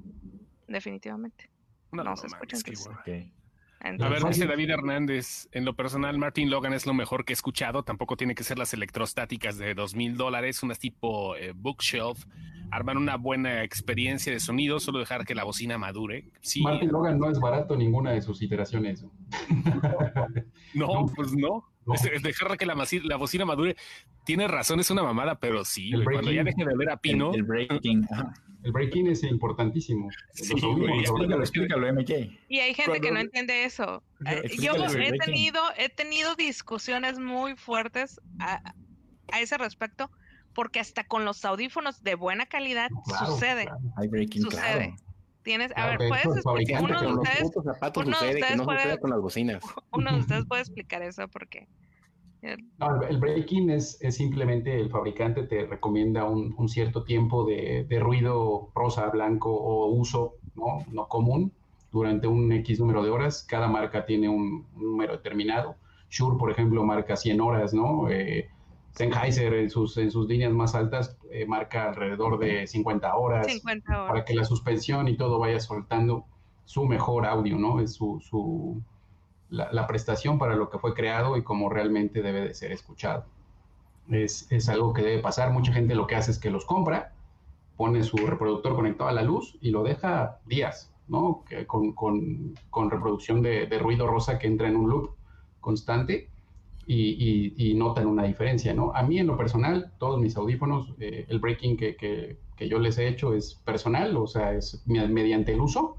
Definitivamente. no se escucha, mames, qué entonces. A ver, dice David Hernández, en lo personal, Martin Logan es lo mejor que he escuchado. Tampoco tiene que ser las electrostáticas de dos mil dólares, unas tipo eh, bookshelf. Arman una buena experiencia de sonido, solo dejar que la bocina madure. Sí, Martin Logan no es barato ninguna de sus iteraciones. no, pues no. No. Es, es dejar que la, bocina madure. Tiene razón, es una mamada, pero sí, El güey, cuando ya deje de oler a El, pino. el breaking. El break-in es importantísimo. Sí, Los audífonos, güey. Explícalo, explícalo, MJ. y hay gente que no entiende eso. Eh, Yo explícalo, he Breaking. tenido, he tenido discusiones muy fuertes a, a ese respecto, porque hasta con los audífonos de buena calidad Claro, sucede. claro. Hay breaking, Sucede. claro. Tienes, a ver, puedes explicar, uno de con los ustedes, putos zapatos uno de ustedes no puede- sucede con las bocinas. uno de ustedes puede explicar eso porque eh, No, el- breaking es, es simplemente el fabricante te recomienda un, un cierto tiempo de, de ruido rosa, blanco o uso ¿no? no común durante un X número de horas. Cada marca tiene un, un número determinado. Shure, por ejemplo, marca 100 horas, ¿no? Eh, Sennheiser en sus, en sus líneas más altas eh, marca alrededor de 50 horas 50 para horas. que la suspensión y todo vaya soltando su mejor audio, ¿no? Es su, su- la, prestación para lo que fue creado y como realmente debe de ser escuchado. Es, es algo que debe pasar. Mucha gente lo que hace es que los compra, pone su reproductor conectado a la luz y lo deja días, ¿no? Con, con- con reproducción de, de ruido rosa que entra en un loop constante y, y- notan una diferencia, ¿no? A mí en lo personal, todos mis audífonos, eh, el breaking que, que- que yo les he hecho es personal, o sea, es me- mediante el uso,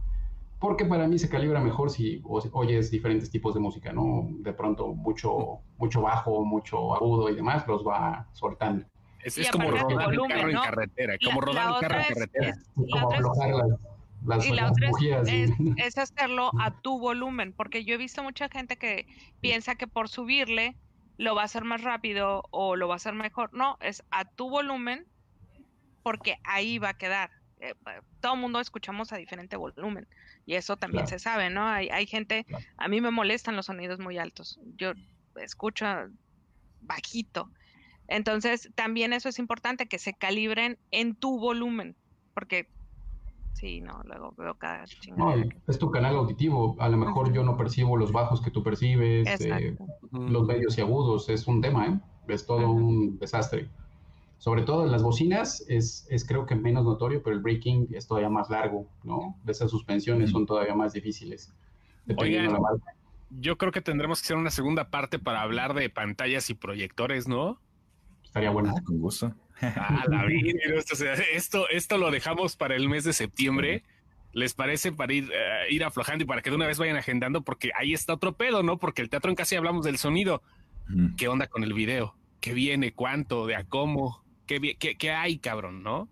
porque para mí se calibra mejor si oyes diferentes tipos de música, ¿no? De pronto mucho, mucho bajo, mucho agudo y demás, los va soltando. Es, Y es como rodar volumen, el carro ¿no? en carretera, La- como rodar el carro en carretera. es- como aflojar las, las, y la las otra es, bujías. es- es hacerlo a tu volumen, porque yo he visto mucha gente que piensa que por subirle lo va a hacer más rápido o lo va a hacer mejor. No, es a tu volumen porque ahí va a quedar. Eh, todo el mundo escuchamos a diferente volumen y eso también Claro. se sabe, ¿no? Hay, hay gente, Claro. a mí me molestan los sonidos muy altos. Yo escucho bajito. Entonces, también eso es importante, que se calibren en tu volumen, porque sí, no, luego veo cada No, chingada. es tu canal auditivo. A lo mejor yo no percibo los bajos que tú percibes, eh, los medios y agudos. Es un tema, ¿eh? Es todo un desastre. Sobre todo en las bocinas es, es creo que menos notorio, pero el breaking es todavía más largo, ¿no? Esas suspensiones son todavía más difíciles. Dependiendo Oigan. de la marca. Yo creo que tendremos que hacer una segunda parte para hablar de pantallas y proyectores, ¿no? Estaría bueno. Ah, con gusto. Ah, la virgen, esto, esto, esto lo dejamos para el mes de septiembre. ¿Les parece para ir, eh, ir aflojando y para que de una vez vayan agendando? Porque ahí está otro pedo, ¿no? Porque el teatro en casi hablamos del sonido. ¿Qué onda con el video? ¿Qué viene? ¿Cuánto? ¿De a cómo? ¿Qué, qué, qué hay, cabrón? ¿No? O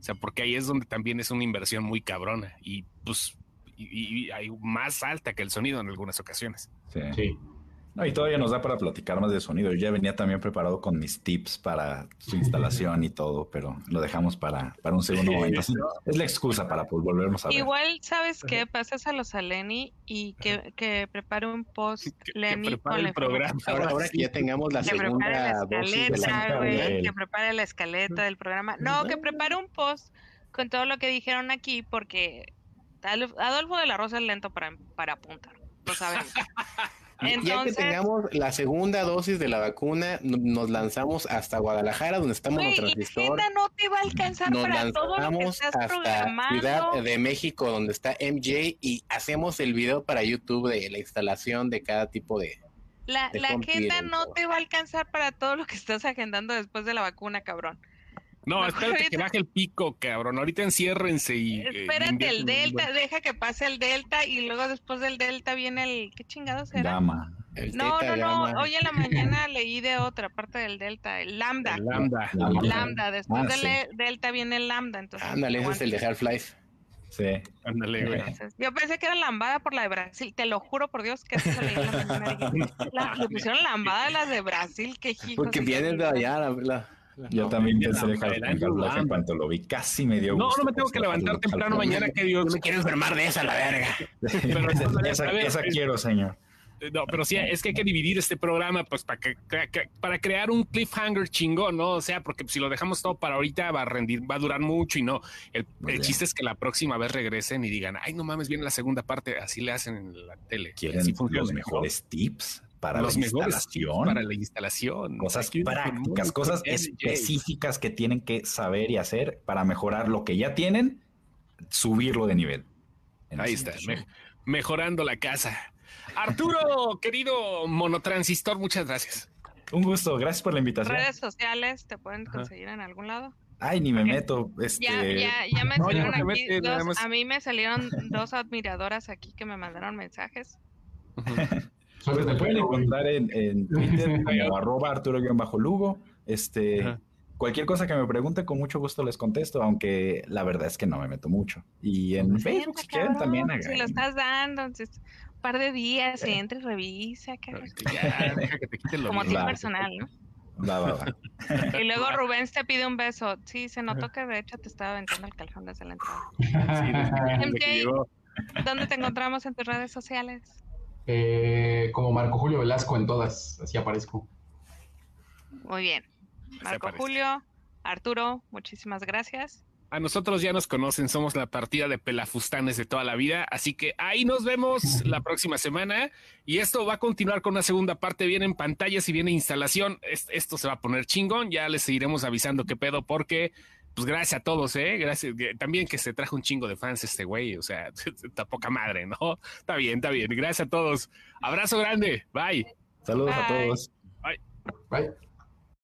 sea, porque ahí es donde también es una inversión muy cabrona y pues y, y hay más alta que el sonido en algunas ocasiones. Sí. Sí. No, y todavía nos da para platicar más de sonido. Yo ya venía también preparado con mis tips para su instalación y todo, pero lo dejamos para, para un segundo momento. Es la excusa para pues, volvernos a ver. Igual, ¿sabes qué? Pasas a los a Lenny y que, que prepare un post Lenny con el programa. Ahora, ahora que ya tengamos la que segunda prepare la dosis de la escaleta, güey, del- que prepare la escaleta del programa. No, que prepare un post con todo lo que dijeron aquí, porque Adolf- Adolfo de la Rosa es lento para, para apuntar. Lo sabemos. Ya que Entonces, tengamos la segunda dosis de la vacuna, nos lanzamos hasta Guadalajara, donde estamos güey, en la transistor. agenda no te va a alcanzar Nos para todo lo que estás hasta programando. Ciudad de México, donde está MJ, y hacemos el video para YouTube de la instalación de cada tipo de. La, de la agenda no te va a alcanzar para todo lo que estás agendando después de la vacuna, cabrón. No, Mejor espérate que baje el pico, cabrón. Ahorita enciérrense y. eh, Espérate el Delta, deja que pase el Delta y luego después del Delta viene el... ¿Qué chingados era? El No, no, no. Hoy en la mañana leí de otra parte del Delta, el Lambda. El Lambda. Lambda. Lambda, después Ah, del sí. Delta viene el Lambda. Entonces, Ándale, ese es el de Half-Life. Sí. Ándale, güey. entonces, yo pensé que era lambada por la de Brasil, te lo juro por Dios que eso leí en la mañana. Le pusieron lambada a las de Brasil, qué hijos. Porque vienen de allá. La, la- la- Yo no, también pensé dejar el en Andrew en cuanto lo vi. Casi me dio No, gusto. no me tengo que levantar temprano mañana, que Dios. Yo me quiero enfermar de esa, la verga. Pero, esa, a ver, esa eh, quiero, señor. No, pero sí, es que hay que dividir este programa, pues, para, que, para crear un cliffhanger chingón, ¿no? O sea, porque si lo dejamos todo para ahorita va a rendir, va a durar mucho y no. El, chiste es que la próxima vez regresen y digan, ay, no mames, viene la segunda parte, así le hacen en la tele. ¿Quieren Así los ¿no? mejores tips para los la instalación? para la instalación. Cosas prácticas, cosas específicas que tienen que saber y hacer para mejorar lo que ya tienen, subirlo de nivel. Ahí está, me- mejorando la casa. Arturo, querido monotransistor, muchas gracias. Un gusto, gracias por la invitación. Redes sociales te pueden Ajá. conseguir en algún lado. Ay, ni me meto. Este, Ya, ya, ya me No, salieron aquí dos, a mí me salieron dos admiradoras aquí que me mandaron mensajes. Pues me pueden encontrar en, en Twitter como arroba Arturo-Lugo. Este, Ajá. cualquier cosa que me pregunte, con mucho gusto les contesto, aunque la verdad es que no me meto mucho. Y en Facebook, si quieren, también Si lo estás dando, entonces, un par de días, entra y revisa, cabrón. Ya, deja que te quiten lo como bien. tip Va. personal, ¿no? Va, va, va. Y luego Rubén te pide un beso. Sí, se notó que de hecho te estaba aventando el calzón desde la entrada. Sí, desde que- que MJ. ¿Dónde te encontramos en tus redes sociales? Eh, como Marco Julio Velasco en todas, así aparezco. Muy bien. Marco. Julio, Arturo, muchísimas gracias. A nosotros ya nos conocen, somos la partida de pelafustanes de toda la vida, así que ahí nos vemos la próxima semana y esto va a continuar con una segunda parte, viene en pantallas y viene instalación, Es- esto se va a poner chingón, ya les seguiremos avisando qué pedo porque pues gracias a todos, eh, gracias, también que se trajo un chingo de fans este güey, o sea, está poca madre, ¿no? Está bien, está bien, gracias a todos, abrazo grande, bye. Saludos a Bye. todos. Bye.